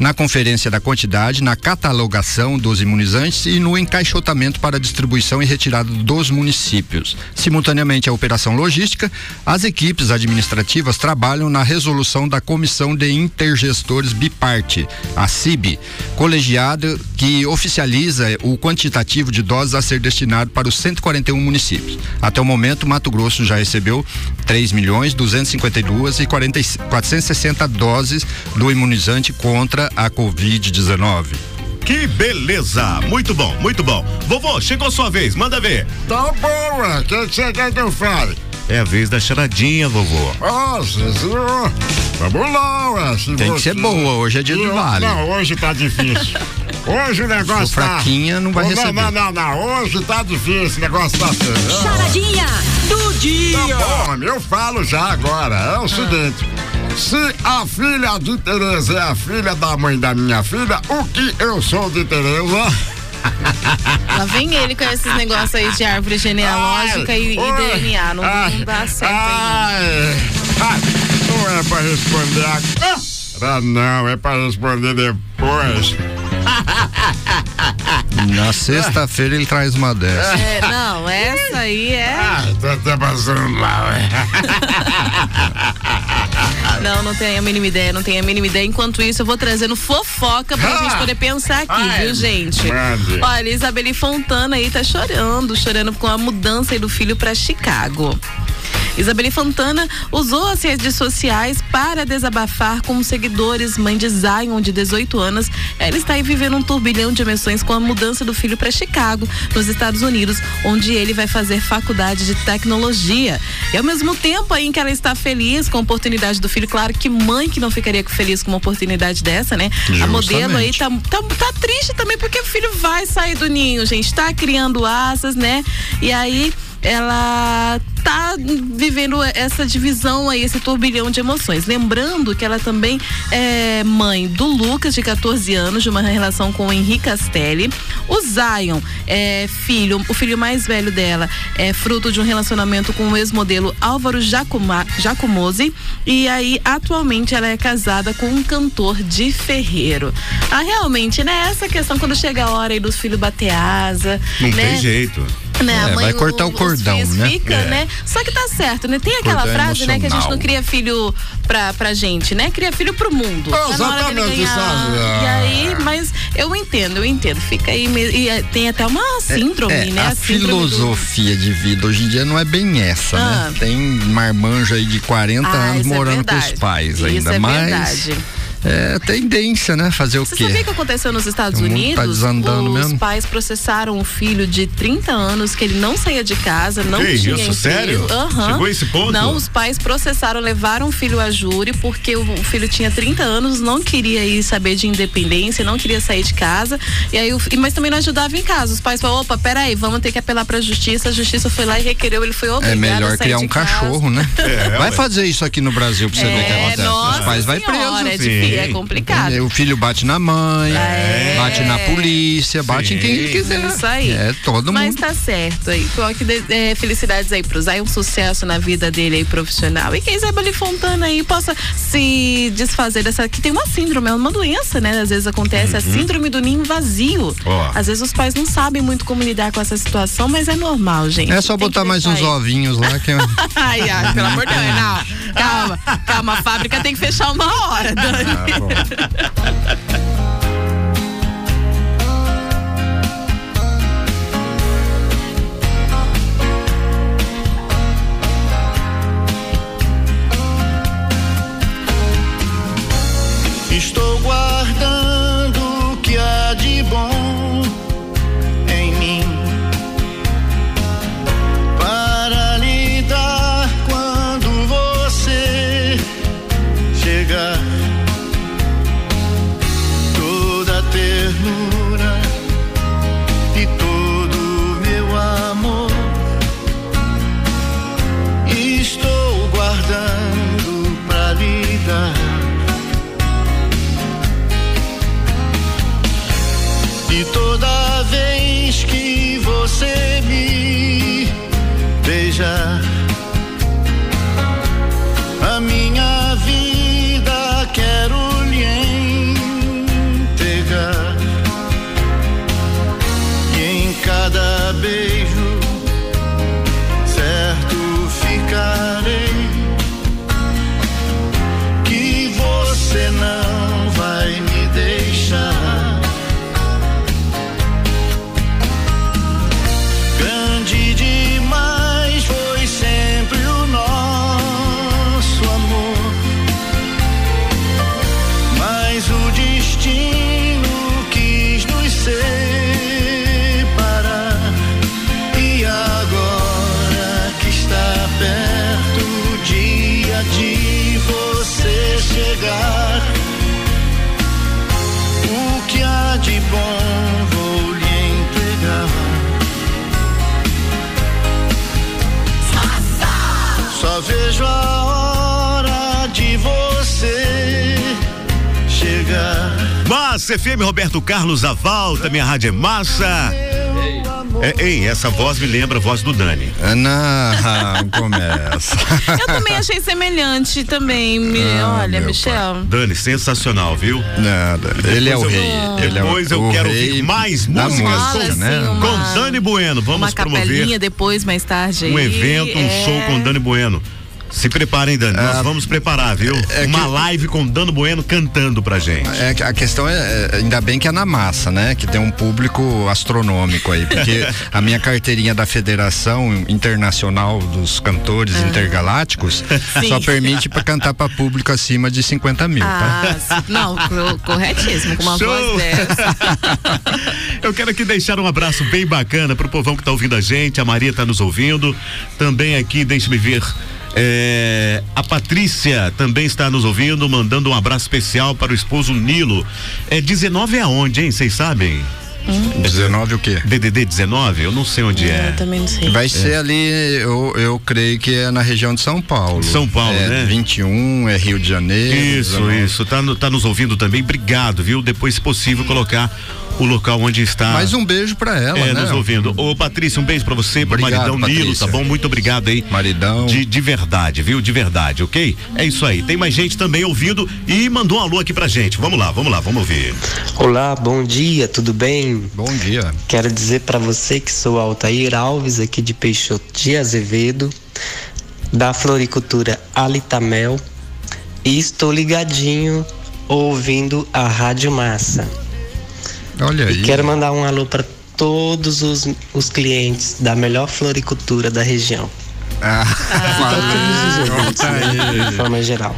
na conferência da quantidade, na catalogação dos imunizantes e no encaixotamento para distribuição e retirada dos municípios. Simultaneamente à operação logística, as equipes administrativas trabalham na resolução da Comissão de Intergestores Biparte, a CIB, colegiada que oficializa o quantitativo de doses a ser destinado para os 141 municípios. Até o momento, Mato Grosso já recebeu 3 milhões 252 e 40, 460 doses do imunizante contra a Covid-19. Que beleza! Muito bom, muito bom. Vovô, chegou a sua vez, manda ver. Tá bom, ué. O que que você quer que eu fale? É a vez da charadinha, vovô. Ó, Zezu. Vamos lá, ué. Se Tem que você- ser boa, hoje é dia de Eu- vale. Não, hoje tá difícil. Hoje o negócio Se tá. fraquinha, não vai Ô, receber. Não, não, não, não. Hoje tá difícil, o negócio tá feio. Charadinha do dia. Tá bom, eu falo já agora. É o seguinte. Se a filha de Tereza é a filha da mãe da minha filha, o que eu sou de Tereza? Lá vem ele com esses negócios aí de árvore genealógica Ai, e, e DNA. Não, ai, não dá certo ai, ai, não é pra responder agora. Não, é pra responder depois. Na sexta-feira ele traz uma dessa. É, não, essa aí é. Ah, tô até passando mal. Não, não tenho a mínima ideia, não tenho a mínima ideia. Enquanto isso, eu vou trazendo fofoca pra Ah! gente poder pensar aqui, Ai, viu, gente? mande. Olha, Isabeli Fontana aí tá chorando, chorando com a mudança aí do filho pra Chicago. Isabelle Fontana usou as redes sociais para desabafar com os seguidores. Mãe de Zion, de 18 anos, ela está aí vivendo um turbilhão de emoções com a mudança do filho para Chicago, nos Estados Unidos, onde ele vai fazer faculdade de tecnologia. E ao mesmo tempo aí em que ela está feliz com a oportunidade do filho, claro que mãe que não ficaria feliz com uma oportunidade dessa, né? A modelo aí tá, tá, tá triste também porque o filho vai sair do ninho, gente, tá criando asas, né? E aí ela tá vivendo essa divisão aí, esse turbilhão de emoções. Lembrando que ela também é mãe do Lucas, de 14 anos, de uma relação com o Henrique Castelli. O Zion é filho, o filho mais velho dela é fruto de um relacionamento com o ex-modelo Álvaro Jacomose. E aí, atualmente, ela é casada com um cantor de ferreiro. Ah, realmente, né? Essa questão quando chega a hora aí dos filhos bater asa. Não né? tem jeito. Né, a É, vai cortar o cordão, né? Fica, É. né? Só que tá certo, né? Tem aquela Cordão frase, né, que a gente emocional. não cria filho pra, pra gente, né? Cria filho pro mundo. Dele Exatamente, ganhar. sabe? E aí, mas eu entendo, eu entendo. Fica aí e é, tem até uma síndrome, É, né? a síndrome do- filosofia de vida hoje em dia não é bem essa, Ah. né? Tem marmanjo aí de 40 Ah, anos é morando com os pais Isso ainda, é mas verdade. É tendência, né? Fazer o Você quê? sabia o que aconteceu nos Estados O mundo Unidos? tá desandando Os mesmo. pais processaram um filho de 30 anos que ele não saía de casa, não Que tinha isso, emprego. sério? Aham. Chegou esse ponto? Não, os pais processaram, levaram o filho a júri porque o o filho tinha 30 anos, não queria ir saber de independência, não queria sair de casa. E aí, o mas também não ajudava em casa. Os pais falaram: opa, peraí, vamos ter que apelar pra justiça. A justiça foi lá e requereu, ele foi obrigado É a melhor sair criar um casa. cachorro, né? É, vai fazer isso aqui no Brasil pra você ver o que É, acontece. nossa Os pais vai senhora, preso. é difícil, é complicado. O filho bate na mãe, bate na polícia, bate em quem quiser. Isso aí. É todo Mas mundo. tá certo aí. Coloque é, felicidades aí pro Zay, um sucesso na vida dele aí profissional. E que a Isabelle Fontana aí possa se desfazer dessa. Que tem uma síndrome, é uma doença, né? Às vezes acontece a síndrome do ninho vazio. Uhum. Ó. Às vezes os pais não sabem muito como lidar com essa situação, mas é normal, gente. É só Tem botar mais uns aí. ovinhos lá que é- Ai, ai, pelo amor de Deus, não. Calma, calma, a fábrica tem que fechar uma hora, Dani. Estou guardando FM, Roberto Carlos, a volta, minha rádio é massa. É, ei, essa voz me lembra a voz do Dani. Não, começa. Eu também achei semelhante também. Me, Ah, olha, Michel. Dani, sensacional, viu? Nada. Ele é o Depois rei. eu- Ele é o- Depois eu o quero rei ouvir mais da músicas música, Fala, né? uma- com Dani Bueno. Vamos uma promover capelinha depois, mais tarde. um aí. evento, um É. show com Dani Bueno. Se preparem, Dani. Nós Ah, vamos preparar, viu? é Uma que- live com Dano Bueno cantando pra gente. É, que a questão é, é, ainda bem que é na massa, né? Que tem um público astronômico aí, porque a minha carteirinha da Federação Internacional dos Cantores Intergalácticos Sim. só permite para cantar para público acima de 50 mil, tá? Ah, sim. não, co- corretíssimo, com uma Show! voz dessa. Eu quero aqui deixar um abraço bem bacana pro povão que tá ouvindo a gente. A Maria tá nos ouvindo. Também aqui, deixe-me ver. É, a Patrícia também está nos ouvindo, mandando um abraço especial para o esposo Nilo. É 19 é aonde, hein? Vocês sabem? 19 o quê? DDD 19? Eu não sei onde Eu é. também não sei. Vai ser ali, eu, eu creio que é na região de São Paulo. São Paulo, é, né? 21, é Rio de Janeiro. Isso, 19. isso. Tá, no- tá nos ouvindo também. Obrigado, viu? Depois, se possível, colocar o local onde está. Mais um beijo para ela, é, né? nos ouvindo. Ô, Patrícia, um beijo pra você, pro Obrigado, maridão Nilo, Patrícia. tá bom? Muito obrigado aí. Maridão. De, de verdade, viu? De verdade, ok? É isso aí. Tem mais gente também ouvindo e mandou um alô aqui pra gente. Vamos lá, vamos lá, vamos ouvir. Olá, bom dia, tudo bem? Bom dia. Quero dizer para você que sou Altair Alves, aqui de Peixoto de Azevedo, da floricultura Alitamel, e estou ligadinho ouvindo a Rádio Massa. Olha aí. E quero mandar um alô para todos os, os clientes da melhor floricultura da região. Ah, Para todos os ouvintes, né, de forma geral.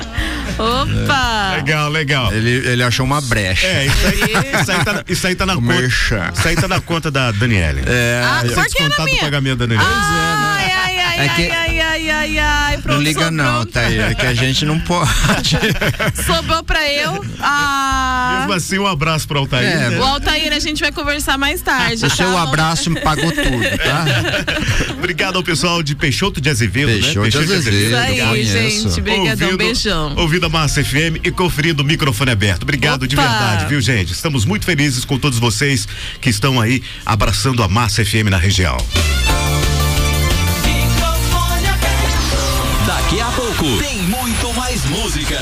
Opa! Legal, legal. Ele, ele achou uma brecha. É, isso aí, isso aí tá, isso aí tá na conta. Isso aí tá na conta da Daniele. É, Ah, Tá na descontado o pagamento da Daniele. Ai, ai, ai, É que- ai, ai, ai, ai, ai. não Pronto, liga sobrou, não, tá aí. É que a gente não pode. Sobrou pra eu. Ah. Mesmo assim, um abraço pro Altair. É, né? O Altair, a gente vai conversar mais tarde. O tá? seu abraço me pagou tudo, tá? Obrigado ao pessoal de Peixoto de Azevedo, Peixoto né? de Azevedo, Isso aí, conheço. gente. Brigadão, Ouvindo- beijão. Ouvindo a Massa FM e conferindo o microfone aberto. Obrigado de Opa! verdade, viu, gente? Estamos muito felizes com todos vocês que estão aí abraçando a Massa FM na região. Daqui a pouco tem muito mais música.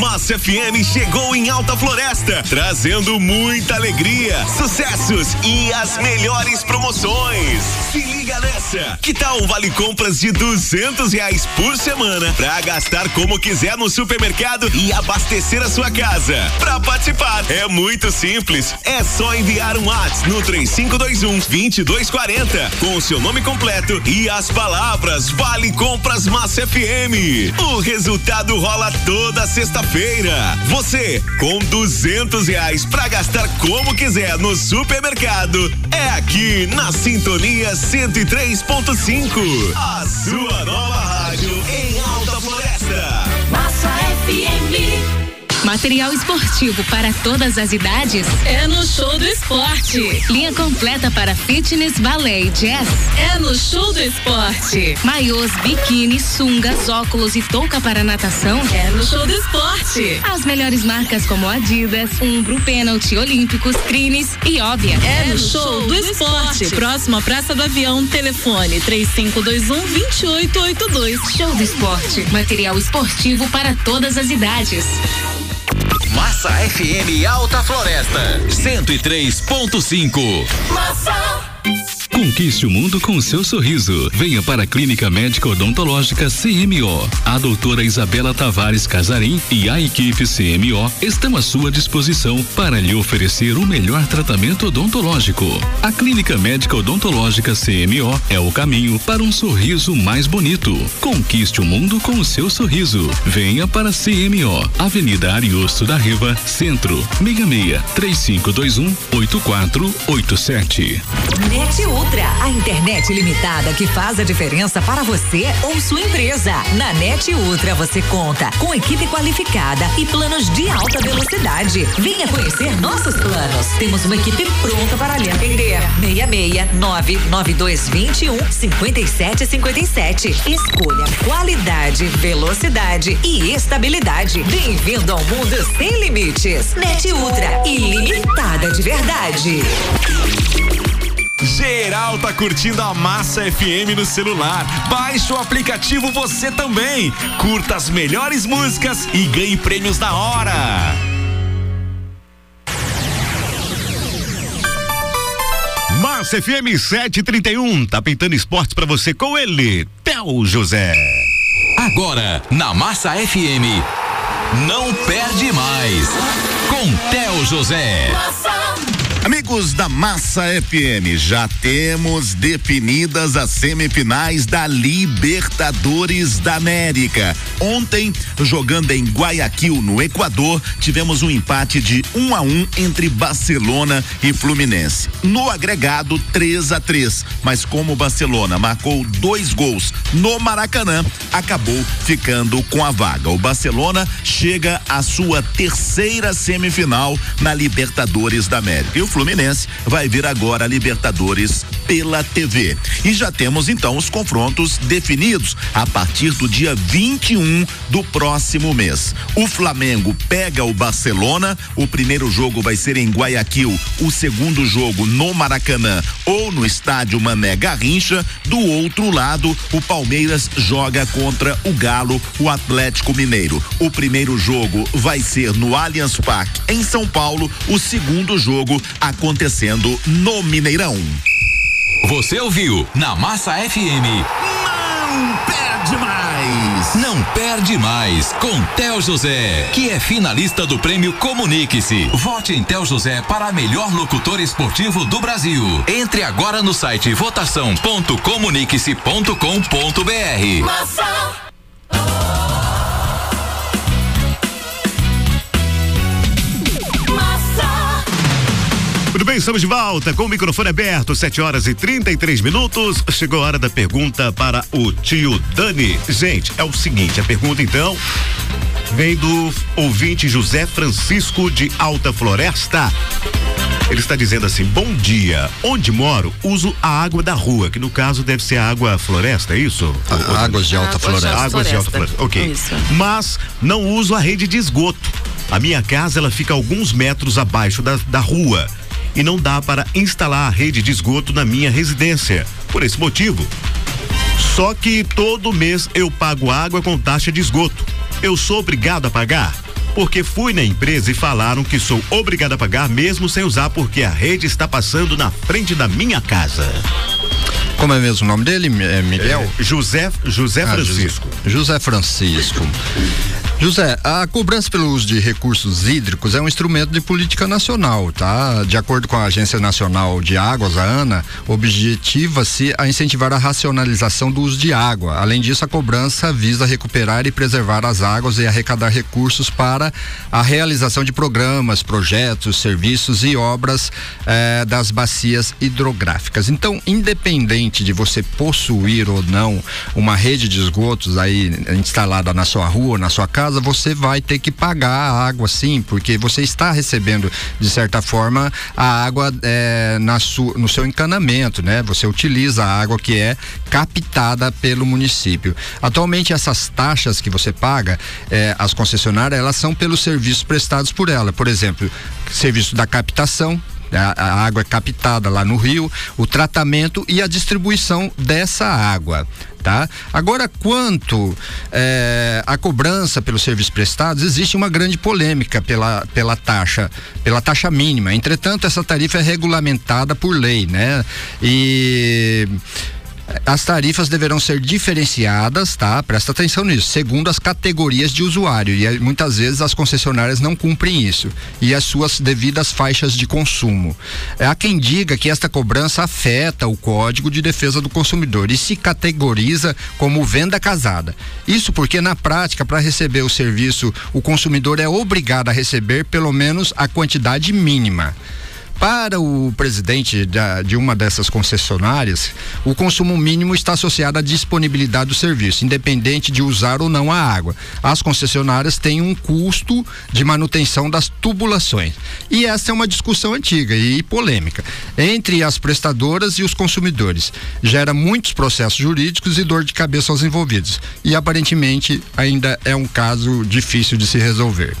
Massa FM chegou em Alta Floresta, trazendo muita alegria, sucessos e as melhores promoções. Se liga nessa! Que tal vale compras de duzentos reais por semana pra gastar como quiser no supermercado e abastecer a sua casa? Pra participar é muito simples, é só enviar um WhatsApp no 3521 2240 com o seu nome completo e as palavras Vale Compras Massa FM. O resultado rola toda sexta-feira. Você, com duzentos reais pra gastar como quiser no supermercado, é aqui na Sintonia 103.5. A sua nova rádio Material esportivo para todas as idades É no show do esporte. Linha completa para fitness, balé e jazz. É no show do esporte. Maiôs, biquíni, sungas, óculos e touca para natação. É no show do esporte. As melhores marcas como Adidas, Umbro, Penalty, Olímpicos, Crines e Óbvia. É no show do esporte. Próximo à Praça do Avião, telefone 3521-2882. Show do esporte. Material esportivo para todas as idades. Massa FM Alta Floresta 103.5. Massa. Conquiste o mundo com o seu sorriso. Venha para a Clínica Médica Odontológica CMO. A doutora Isabela Tavares Casarim e a equipe CMO estão à sua disposição para lhe oferecer o melhor tratamento odontológico. A Clínica Médica Odontológica CMO é o caminho para um sorriso mais bonito. Conquiste o mundo com o seu sorriso. Venha para CMO, Avenida Ariosto da Riva, Centro, 66 3521 8487. Network. Ultra, a internet limitada que faz a diferença para você ou sua empresa. Na Net Ultra você conta com equipe qualificada e planos de alta velocidade. Venha conhecer nossos planos. Temos uma equipe pronta para lhe atender. 66 99221 5757. Escolha qualidade, velocidade e estabilidade. Bem-vindo ao mundo sem limites. Net Ultra, ilimitada de verdade. Geral tá curtindo a Massa FM no celular. Baixe o aplicativo você também. Curta as melhores músicas e ganhe prêmios na hora. Massa FM 731, tá pintando esportes pra você com ele, Theo José. Agora, na Massa FM, não perde mais. Com Theo José. Amigos da Massa FM, já temos definidas as semifinais da Libertadores da América. Ontem, jogando em Guayaquil, no Equador, tivemos um empate de 1 um a 1 um entre Barcelona e Fluminense. No agregado, 3 a 3 mas como o Barcelona marcou dois gols no Maracanã, acabou ficando com a vaga. O Barcelona chega à sua terceira semifinal na Libertadores da América. E o Fluminense vai vir agora a Libertadores pela TV. E já temos então os confrontos definidos a partir do dia 21 do próximo mês. O Flamengo pega o Barcelona, o primeiro jogo vai ser em Guayaquil, o segundo jogo no Maracanã ou no estádio Mané Garrincha. Do outro lado, o Palmeiras joga contra o Galo, o Atlético Mineiro. O primeiro jogo vai ser no Allianz Parque, em São Paulo, o segundo jogo acontecendo no Mineirão. Você ouviu na Massa FM. Não perde mais. Não perde mais com Tel José, que é finalista do prêmio Comunique-se. Vote em Tel José para melhor locutor esportivo do Brasil. Entre agora no site votação.comunique-se.com.br. Massa. Bem, estamos de volta com o microfone aberto, 7 horas e 33 minutos. Chegou a hora da pergunta para o tio Dani. Gente, é o seguinte: a pergunta então vem do ouvinte José Francisco de Alta Floresta. Ele está dizendo assim: Bom dia. Onde moro, uso a água da rua, que no caso deve ser a água floresta, é isso? A- águas de alta floresta. Águas de alta floresta. Ok. Isso. Mas não uso a rede de esgoto. A minha casa ela fica alguns metros abaixo da, da rua e não dá para instalar a rede de esgoto na minha residência. Por esse motivo, só que todo mês eu pago água com taxa de esgoto. Eu sou obrigado a pagar? Porque fui na empresa e falaram que sou obrigado a pagar mesmo sem usar porque a rede está passando na frente da minha casa. Como é mesmo o nome dele? É Miguel? José, José Ah, Francisco. José, José Francisco. José, a cobrança pelo uso de recursos hídricos é um instrumento de política nacional, tá? De acordo com a Agência Nacional de Águas, a ANA, objetiva-se a incentivar a racionalização do uso de água. Além disso, a cobrança visa recuperar e preservar as águas e arrecadar recursos para a realização de programas, projetos, serviços e obras eh, das bacias hidrográficas. Então, independente de você possuir ou não uma rede de esgotos aí instalada na sua rua, na sua casa, você vai ter que pagar a água sim, porque você está recebendo de certa forma a água eh, na su, no seu encanamento, né? Você utiliza a água que é captada pelo município. Atualmente essas taxas que você paga, eh, as concessionárias, elas são pelos serviços prestados por ela. Por exemplo, serviço da captação, a, a água é captada lá no rio, o tratamento e a distribuição dessa água. Tá? Agora, quanto eh, à cobrança pelos serviços prestados, existe uma grande polêmica pela, pela taxa, pela taxa mínima. Entretanto, essa tarifa é regulamentada por lei, né? E as tarifas deverão ser diferenciadas, tá? Presta atenção nisso, segundo as categorias de usuário. E muitas vezes as concessionárias não cumprem isso. E as suas devidas faixas de consumo. Há quem diga que esta cobrança afeta o Código de Defesa do Consumidor e se categoriza como venda casada. Isso porque, na prática, para receber o serviço, o consumidor é obrigado a receber pelo menos a quantidade mínima. Para o presidente da, de uma dessas concessionárias, o consumo mínimo está associado à disponibilidade do serviço, independente de usar ou não a água. As concessionárias têm um custo de manutenção das tubulações. E essa é uma discussão antiga e polêmica entre as prestadoras e os consumidores. Gera muitos processos jurídicos e dor de cabeça aos envolvidos. E aparentemente ainda é um caso difícil de se resolver.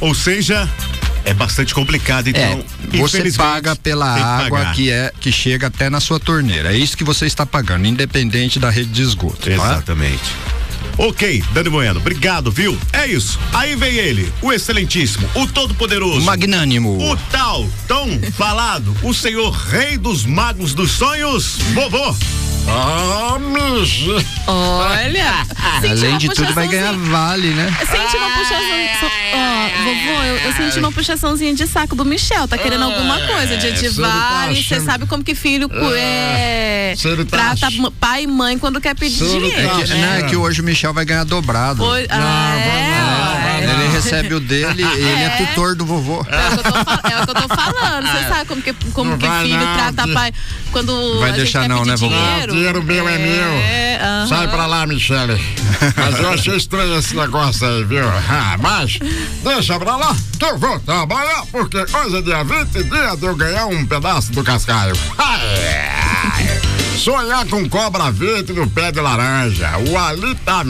Ou seja, é bastante complicado, então. É, você paga pela que água que é que chega até na sua torneira. É isso que você está pagando, independente da rede de esgoto. tá? Ok, Dani Bueno, obrigado, viu? É isso. Aí vem ele, o excelentíssimo, o todo-poderoso. Magnânimo. O tal, tão falado, o senhor rei dos magos dos sonhos, vovô. Ah. Olha. senti Além de tudo, vai ganhar vale, né? Sente uma puxação. Ó, vovô, eu, eu senti uma puxaçãozinha de saco do Michel. Tá querendo alguma coisa? Dia de tá vale. Você achando- sabe como que filho cu- é. tá Trata ach- pai e mãe quando quer pedir dinheiro. tá É que, né? né, que hoje o Michel vai ganhar dobrado. Oi- ah, é, Ele recebe o dele, ele é É. tutor do vovô. É o que eu tô, é o que eu tô falando. Você sabe como que, como Não que filho não, trata pai quando Vai a gente deixar quer não, pedir né, vovô? dinheiro. O dinheiro meu é meu. É, aham. Sai pra lá, Michele. Mas eu achei estranho esse negócio aí, viu? Ah, mas deixa pra lá que eu vou trabalhar, porque hoje é dia 20, dia de eu ganhar um pedaço do cascaio. Ai, Sonhar com cobra verde no pé de laranja, o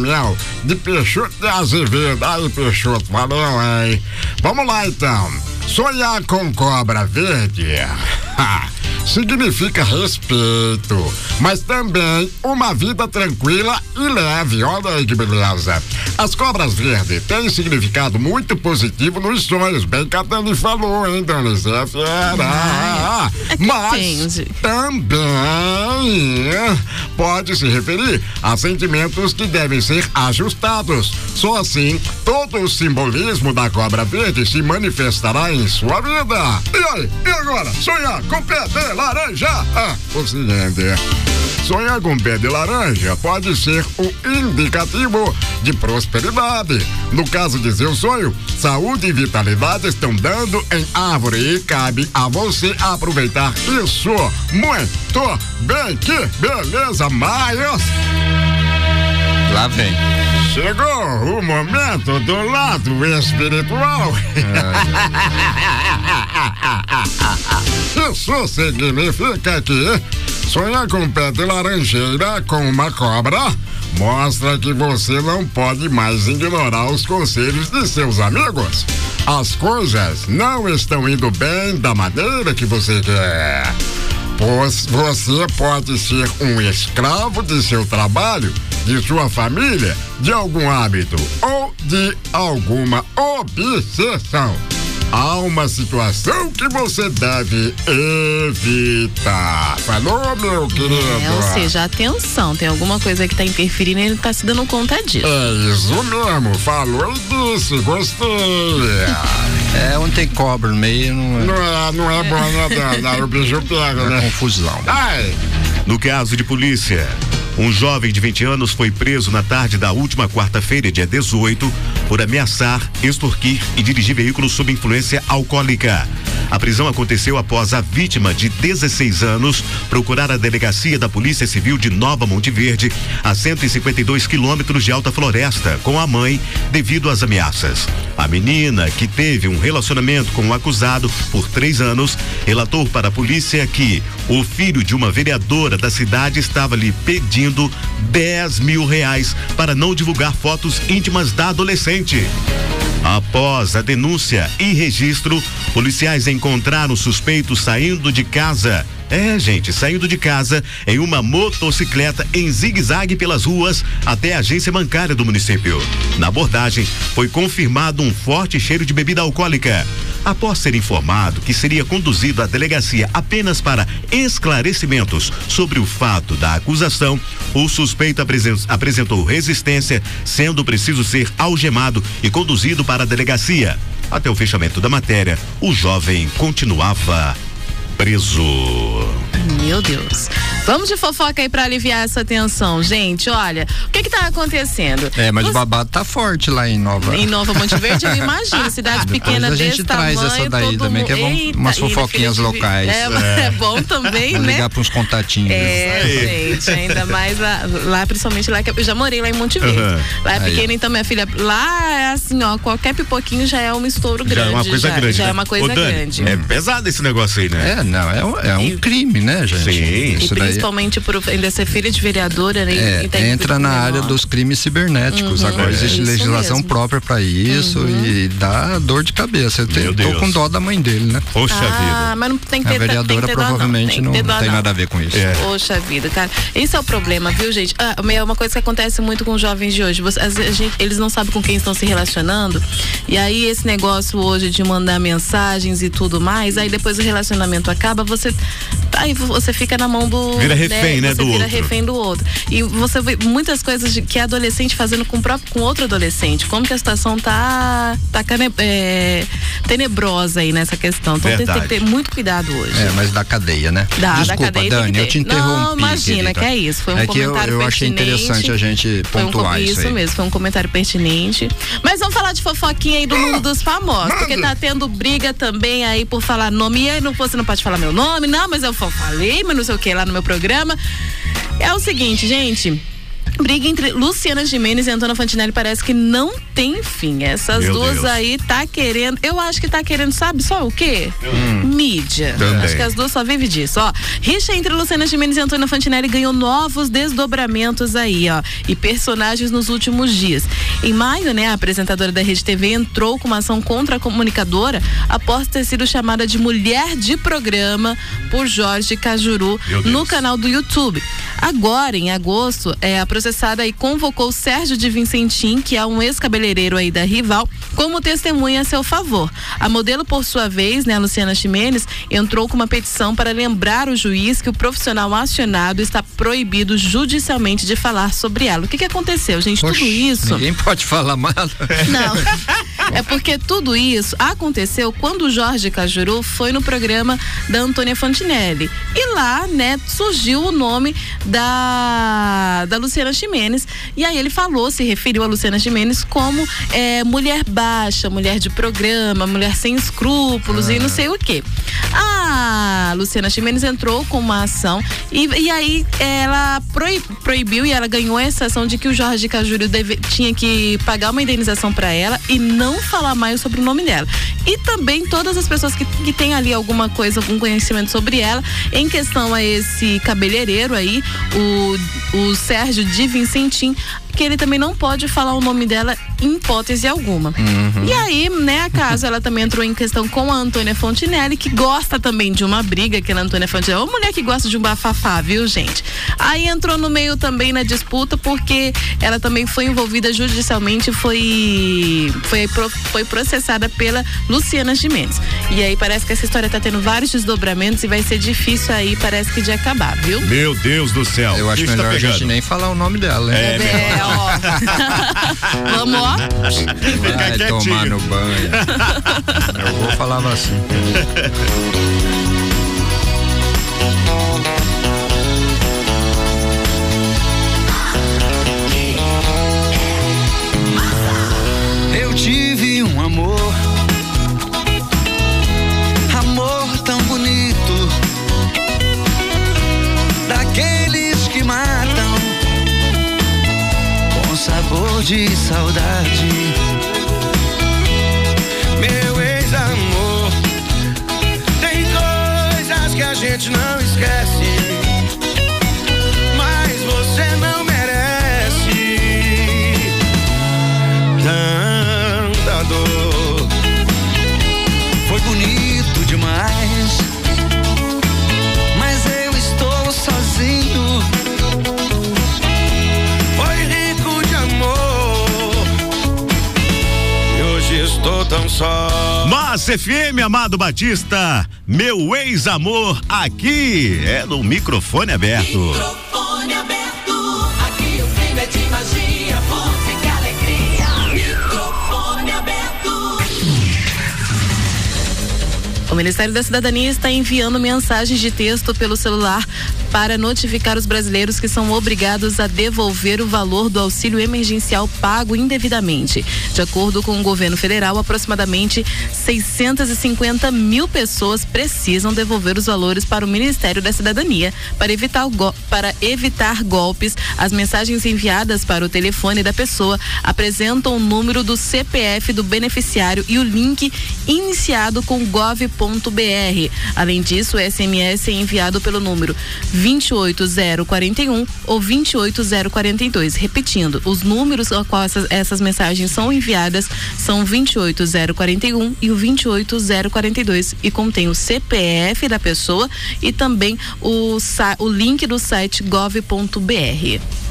Alitamel, de Peixoto de Azevedo. Aí, Peixoto, valeu, hein? Vamos lá, então. Sonhar com cobra verde significa respeito, mas também uma vida tranquila e leve. Olha aí que beleza. As cobras verdes têm significado muito positivo nos sonhos, bem que a Dani falou, hein, Dani? Você é fera. Mas também pode se referir a sentimentos que devem ser ajustados. Só assim, todo o simbolismo da cobra verde se manifestará em sua vida. E aí, e agora? Sonhar com pé de laranja? Ah, o seguinte. Sonhar com pé de laranja pode ser o indicativo de prosperidade. No caso de seu sonho, saúde e vitalidade estão dando em árvore e cabe a você aproveitar isso. Muito bem, que beleza, Maios! Lá vem. Chegou o momento do lado espiritual. Isso significa que sonhar com pé de laranjeira com uma cobra mostra que você não pode mais ignorar os conselhos de seus amigos. As coisas não estão indo bem da maneira que você quer. Pois você pode ser um escravo de seu trabalho, de sua família, de algum hábito ou de alguma obsessão. Há uma situação que você deve evitar. Falou, meu querido? É, ou seja, atenção, tem alguma coisa que tá interferindo e ele não tá se dando conta disso. É isso mesmo, falou e disse, gostei. É, onde tem cobra no meio, não é. Não é, não é bom, né, Dana? Aí o bicho pega, É né? confusão. Ai, No caso de polícia, um jovem de 20 anos foi preso na tarde da última quarta-feira, dia 18, por ameaçar, extorquir e dirigir veículo sob influência alcoólica. A prisão aconteceu após a vítima de 16 anos procurar a delegacia da Polícia Civil de Nova Monte Verde, a 152 quilômetros de Alta Floresta, com a mãe, devido às ameaças. A menina, que teve um relacionamento com o acusado por três anos, relatou para a polícia que o filho de uma vereadora da cidade estava lhe pedindo 10 mil reais para não divulgar fotos íntimas da adolescente. Após a denúncia e registro, policiais encontraram o suspeito saindo de casa. É, gente, saindo de casa em uma motocicleta em zigue-zague pelas ruas até a agência bancária do município. Na abordagem, foi confirmado um forte cheiro de bebida alcoólica. Após ser informado que seria conduzido à delegacia apenas para esclarecimentos sobre o fato da acusação, o suspeito apresen- apresentou resistência, sendo preciso ser algemado e conduzido para a delegacia. Até o fechamento da matéria, o jovem continuava preso. Meu Deus. Vamos de fofoca aí pra aliviar essa tensão. Gente, olha, o que que tá acontecendo? É, mas Você- o babado tá forte lá em Nova. Em Nova Monte Verde, eu imagino, cidade Depois pequena a gente desse traz tamanho. essa daí também, mundo- que é bom, Eita, umas e fofoquinhas locais. É, é bom também, Vou né? ligar pra uns contatinhos. É, gente, ainda mais lá, lá, principalmente lá que eu já morei lá em Monte Verde. Aham. Lá é Aí, pequena, então minha filha, lá é assim, ó, qualquer pipoquinho já é um estouro grande. Já é uma coisa já, grande. Já né? é uma coisa Ô, Dani, grande. É pesado esse negócio aí, né? É, não, é um, é um crime, né, gente? Sim. E Isso daí principalmente por ainda ser filha de vereadora, né? é, tá entra na área dos crimes cibernéticos. Uhum, Agora existe isso legislação mesmo. própria pra isso Uhum. e dá dor de cabeça. Eu te- Meu tô com dó da mãe dele, né? Poxa Ah, mas não tem que A ter tem vereadora que ter provavelmente não, não, tem, ter dó, tem não. nada a ver com isso. Poxa vida, cara. Esse é o problema, viu, gente? Ah, é uma coisa que acontece muito com os jovens de hoje. Você- às vezes a gente- eles não sabem com quem estão se relacionando. E aí, esse negócio hoje de mandar mensagens e tudo mais, aí depois o relacionamento acaba, você. Aí você fica na mão do. Vira refém, né, Você do vira outro. refém do outro. E você vê muitas coisas de- que é adolescente fazendo com, próprio, com outro adolescente. Como que a situação tá, tá cane- é, tenebrosa aí nessa questão. Então tem, tem que ter muito cuidado hoje. É, mas da cadeia, né? Da Desculpa, cadeia tem Dani, eu te interrompi. Não, imagina, querida. que é isso. Foi um é que eu, comentário eu achei interessante a gente Foi um pontuar isso, isso aí. mesmo, foi um comentário pertinente. Mas vamos falar de fofoquinha aí do mundo dos famosos, porque tá tendo briga também aí por falar nome. E aí não, você não pode falar meu nome, não, mas eu fa- falei, mas não sei o que lá no meu programa. É o seguinte, gente. Briga entre Luciana Gimenez e Antônia Fantinelli parece que não tem fim. Essas Meu duas Deus. aí tá querendo. Eu acho que tá querendo, sabe só o quê? Mídia. Também. Acho que as duas só vivem disso. Ó, rixa entre Luciana Gimenez e Antônia Fantinelli ganhou novos desdobramentos aí, ó. E personagens nos últimos dias. Em maio, né, a apresentadora da Rede TV entrou com uma ação contra a comunicadora após ter sido chamada de mulher de programa por Jorge Cajuru no canal do YouTube. Agora, em agosto, é, a processada aí convocou Sérgio de Vincentim, que é um ex-cabeleireiro aí da rival, como testemunha a seu favor. A modelo, por sua vez, né, a Luciana Ximenes, entrou com uma petição para lembrar o juiz que o profissional acionado está proibido judicialmente de falar sobre ela. O que, que aconteceu, gente? Poxa, Tudo isso. Ninguém pode falar mal. Não. É porque tudo isso aconteceu quando o Jorge Cajuru foi no programa da Antônia Fantinelli. E lá, né, surgiu o nome da, da Luciana Ximenes. E aí ele falou, se referiu a Luciana Ximenes como é, mulher baixa, mulher de programa, mulher sem escrúpulos e não sei o quê. A Luciana Ximenes entrou com uma ação e, e aí ela proib- proibiu e ela ganhou essa ação de que o Jorge Cajuru deve- tinha que pagar uma indenização para ela e não falar mais sobre o nome dela. E também todas as pessoas que, que têm ali alguma coisa, algum conhecimento sobre ela, em questão a esse cabeleireiro aí, o, o Sérgio Vincentim, que ele também não pode falar o nome dela em hipótese alguma. E aí, né, a casa, ela também entrou em questão com a Antônia Fontinelli, que gosta também de uma briga, que a Antônia Fontinelli é uma mulher que gosta de um bafafá, viu, gente? Aí entrou no meio também na disputa, porque ela também foi envolvida judicialmente, foi, foi, foi processada pela Luciana Gimenez. E aí parece que essa história tá tendo vários desdobramentos e vai ser difícil aí, parece que de acabar, viu? Meu Deus do céu. Eu acho tá melhor a gente nem falar o nome dela, hein? É, É, ó. Vamos, ó. Vai quietinho. tomar no banho. Eu vou falava assim. Eu tive de saudade. Meu ex-amor, tem coisas que a gente não esquece, só. Mas FM, Amado Batista, meu ex-amor aqui é no microfone aberto. Microfone aberto, aqui o clima é de magia, música, alegria. Microfone aberto. O Ministério da Cidadania está enviando mensagens de texto pelo celular para notificar os brasileiros que são obrigados a devolver o valor do auxílio emergencial pago indevidamente. De acordo com o governo federal, aproximadamente 650 mil pessoas precisam devolver os valores para o Ministério da Cidadania para evitar, para evitar golpes. As mensagens enviadas para o telefone da pessoa apresentam o número do CPF do beneficiário e o link iniciado com gov.br. Além disso, o SMS é enviado pelo número 28041 ou 28042. Repetindo, os números a qual essas, essas mensagens são enviadas são 28041 e o 28042 e contém o CPF da pessoa e também o, o link do site gov.br.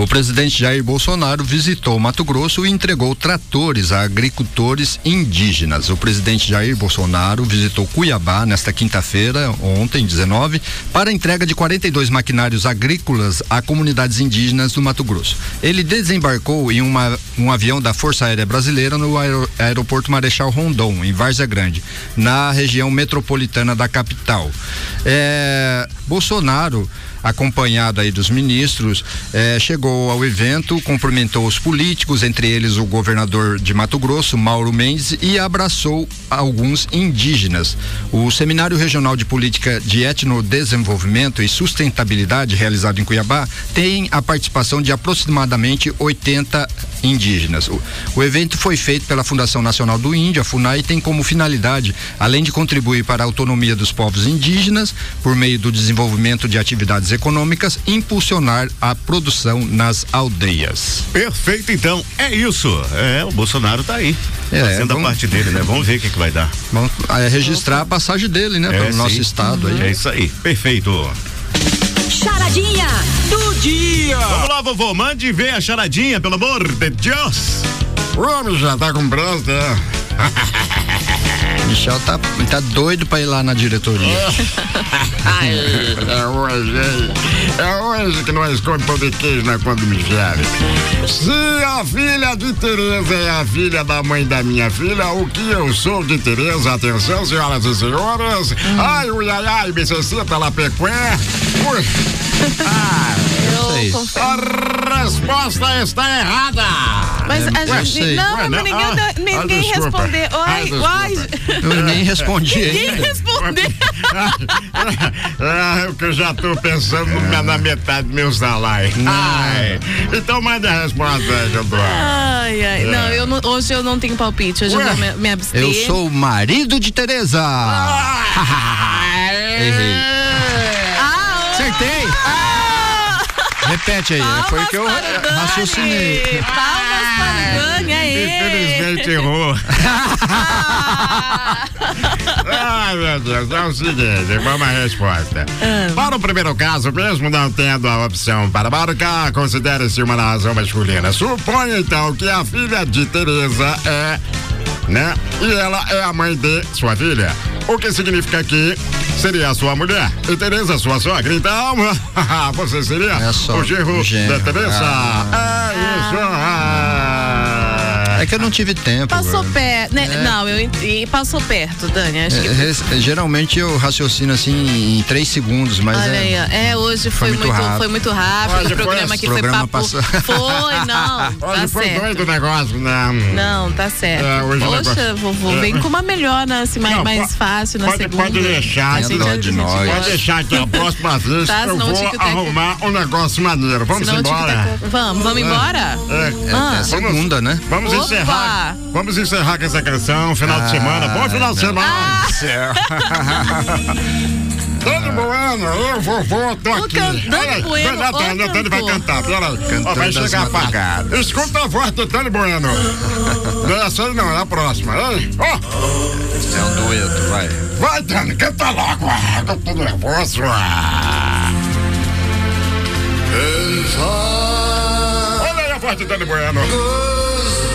O presidente Jair Bolsonaro visitou Mato Grosso e entregou tratores a agricultores indígenas. O presidente Jair Bolsonaro visitou Cuiabá nesta quinta-feira, ontem, 19, para a entrega de 42 maquinários agrícolas a comunidades indígenas do Mato Grosso. Ele desembarcou em uma- um avião da Força Aérea Brasileira no aero- aeroporto Marechal Rondon, em Várzea Grande, na região metropolitana da capital. É, Bolsonaro acompanhado aí dos ministros, eh, chegou ao evento, cumprimentou os políticos, entre eles o governador de Mato Grosso, Mauro Mendes, e abraçou alguns indígenas. O Seminário Regional de Política de Etnodesenvolvimento e Sustentabilidade, realizado em Cuiabá, tem a participação de aproximadamente 80 indígenas. O, o evento foi feito pela Fundação Nacional do Índio, a FUNAI, e tem como finalidade, além de contribuir para a autonomia dos povos indígenas, por meio do desenvolvimento de atividades econômicas, impulsionar a produção nas aldeias. Perfeito, então. É isso. É, o Bolsonaro tá aí. É, fazendo vamos- a parte dele, né? Vamos ver o que, que vai dar. Vamos é, registrar a passagem dele, né, É, para o nosso estado aí. É isso aí. Perfeito. Charadinha do dia. Vamos lá, vovô. Mande ver a charadinha, pelo amor de Deus. O homem já tá com pressa, né? Michel tá, tá doido para ir lá na diretoria. Ai, é hoje? É hoje que nós comemos pão de queijo na conta do Michele. Se a filha de Tereza é a filha da mãe da minha filha, o que eu sou de Tereza? Atenção, senhoras e senhores. Ai, ui, ai, ai, lá pecué. Ui. Ah, a resposta está errada. Mas a gente. Não, Ué, mas ninguém, Ah, ah, ninguém desculpa. respondeu. Ah, Ai, desculpa. ai. Eu nem respondi Ninguém respondeu. Ah, é o que eu já tô pensando na- na metade do meu salário. Ai, então manda a resposta dou. Ai, ai. Não, eu não- hoje eu não tenho palpite. Hoje eu vou me, me abster. Eu sou o marido de Tereza. Errei. Ah, Acertei. Repete aí, Palmas foi o que eu raciocinei. Palmas para o Dani, aê. Infelizmente errou. Ai, meu Deus, é o seguinte, vamos à resposta. Para o primeiro caso, mesmo não tendo a opção para marcar, considere-se uma narração masculina. Suponha então que a filha de Tereza é, né? E ela é a mãe de sua filha. O que significa que seria a sua mulher e Tereza sua sogra. Então, você seria o genro o genro. da Tereza. É isso. Ah. É que eu não tive tempo. Passou perto. né? É. Não, eu e passou perto, Dani. Acho que. É, res- geralmente eu raciocino assim em três segundos, mas Olha é, aí, é, hoje foi, foi muito rápido. foi muito rápido. Hoje o foi programa programa foi papo. passou. Foi, não. Tá Hoje foi certo. doido o negócio, né? Não, tá certo. É, hoje o Poxa, negócio- vovô, É. vem com uma melhor, né, assim, mais, Não, mais fácil na pode, segunda. pode deixar. A gente- a de gente nós. Pode deixar que a próxima vez Tá, eu o vou arrumar um negócio maneiro. Vamos Senão o embora. Vamos, vamos embora? É, Ah. é segunda, né? Vamos Opa! Encerrar. Vamos encerrar com essa canção, final de Ah, semana. Bom final de semana. Céu. Dani Bueno, eu vou, vou, tô O aqui. can- Dani Bueno, Dani, ó, Dani, vai cantar, peraí. Ó, vai chegar a parte. Escuta a voz do Dani Bueno. Não é essa não, é a próxima. Ei, ó, É um dueto, vai. vai Dani, canta logo. Ah, tô todo nervoso. Ah. Olha aí a voz do Dani Bueno.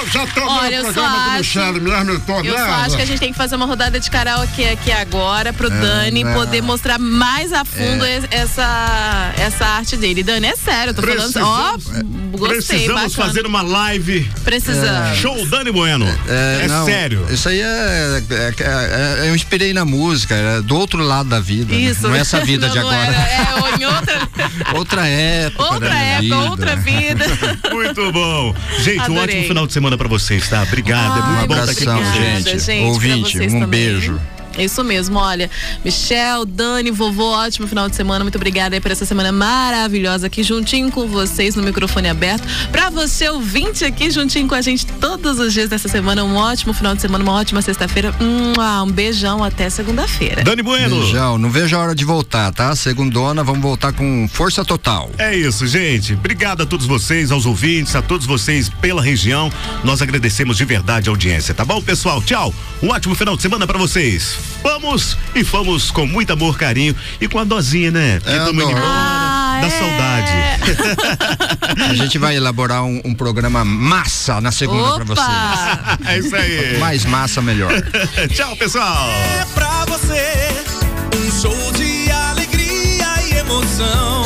Eu já tô Olha, eu só acho- eu só acho que a gente tem que fazer uma rodada de karaokê aqui agora pro É, Dani não. poder mostrar mais a fundo É. es- essa, essa arte dele. Dani, é sério, eu tô falando. Ó, gostei, Precisamos bacana. fazer uma live. Precisamos. Show Dani Bueno. É, não, sério. Isso aí é, é- é- é- Eu inspirei na música, é do outro lado da vida. né? Isso. Não é essa vida Não, de agora. era, é, ou em outra, Outra época. outra época, vida. outra vida. Muito bom. Gente, um Adorei. ótimo final de semana pra vocês, tá? Obrigado. é muito Ai, bom estar aqui com obrigada, gente. gente, Ouvinte, um também. beijo. Isso mesmo, olha, Michel, Dani, vovô, ótimo final de semana. Muito obrigada aí por essa semana maravilhosa aqui, juntinho com vocês no microfone aberto. Pra você, ouvinte, aqui juntinho com a gente todos os dias dessa semana. Um ótimo final de semana, uma ótima sexta-feira. Um beijão até segunda-feira. Dani Bueno. Beijão, não vejo a hora de voltar, tá? Segundona, vamos voltar com força total. É isso, gente. Obrigado a todos vocês, aos ouvintes, a todos vocês pela região. Nós agradecemos de verdade a audiência, tá bom, pessoal? Tchau. Um ótimo final de semana pra vocês. Vamos e fomos com muito amor, carinho e com a dosinha, né? Porque tamo indo embora Ah, da é. saudade. A gente vai elaborar um, um programa massa na segunda pra vocês. É isso aí. Mais massa, melhor. Tchau, pessoal. É pra você um show de alegria e emoção.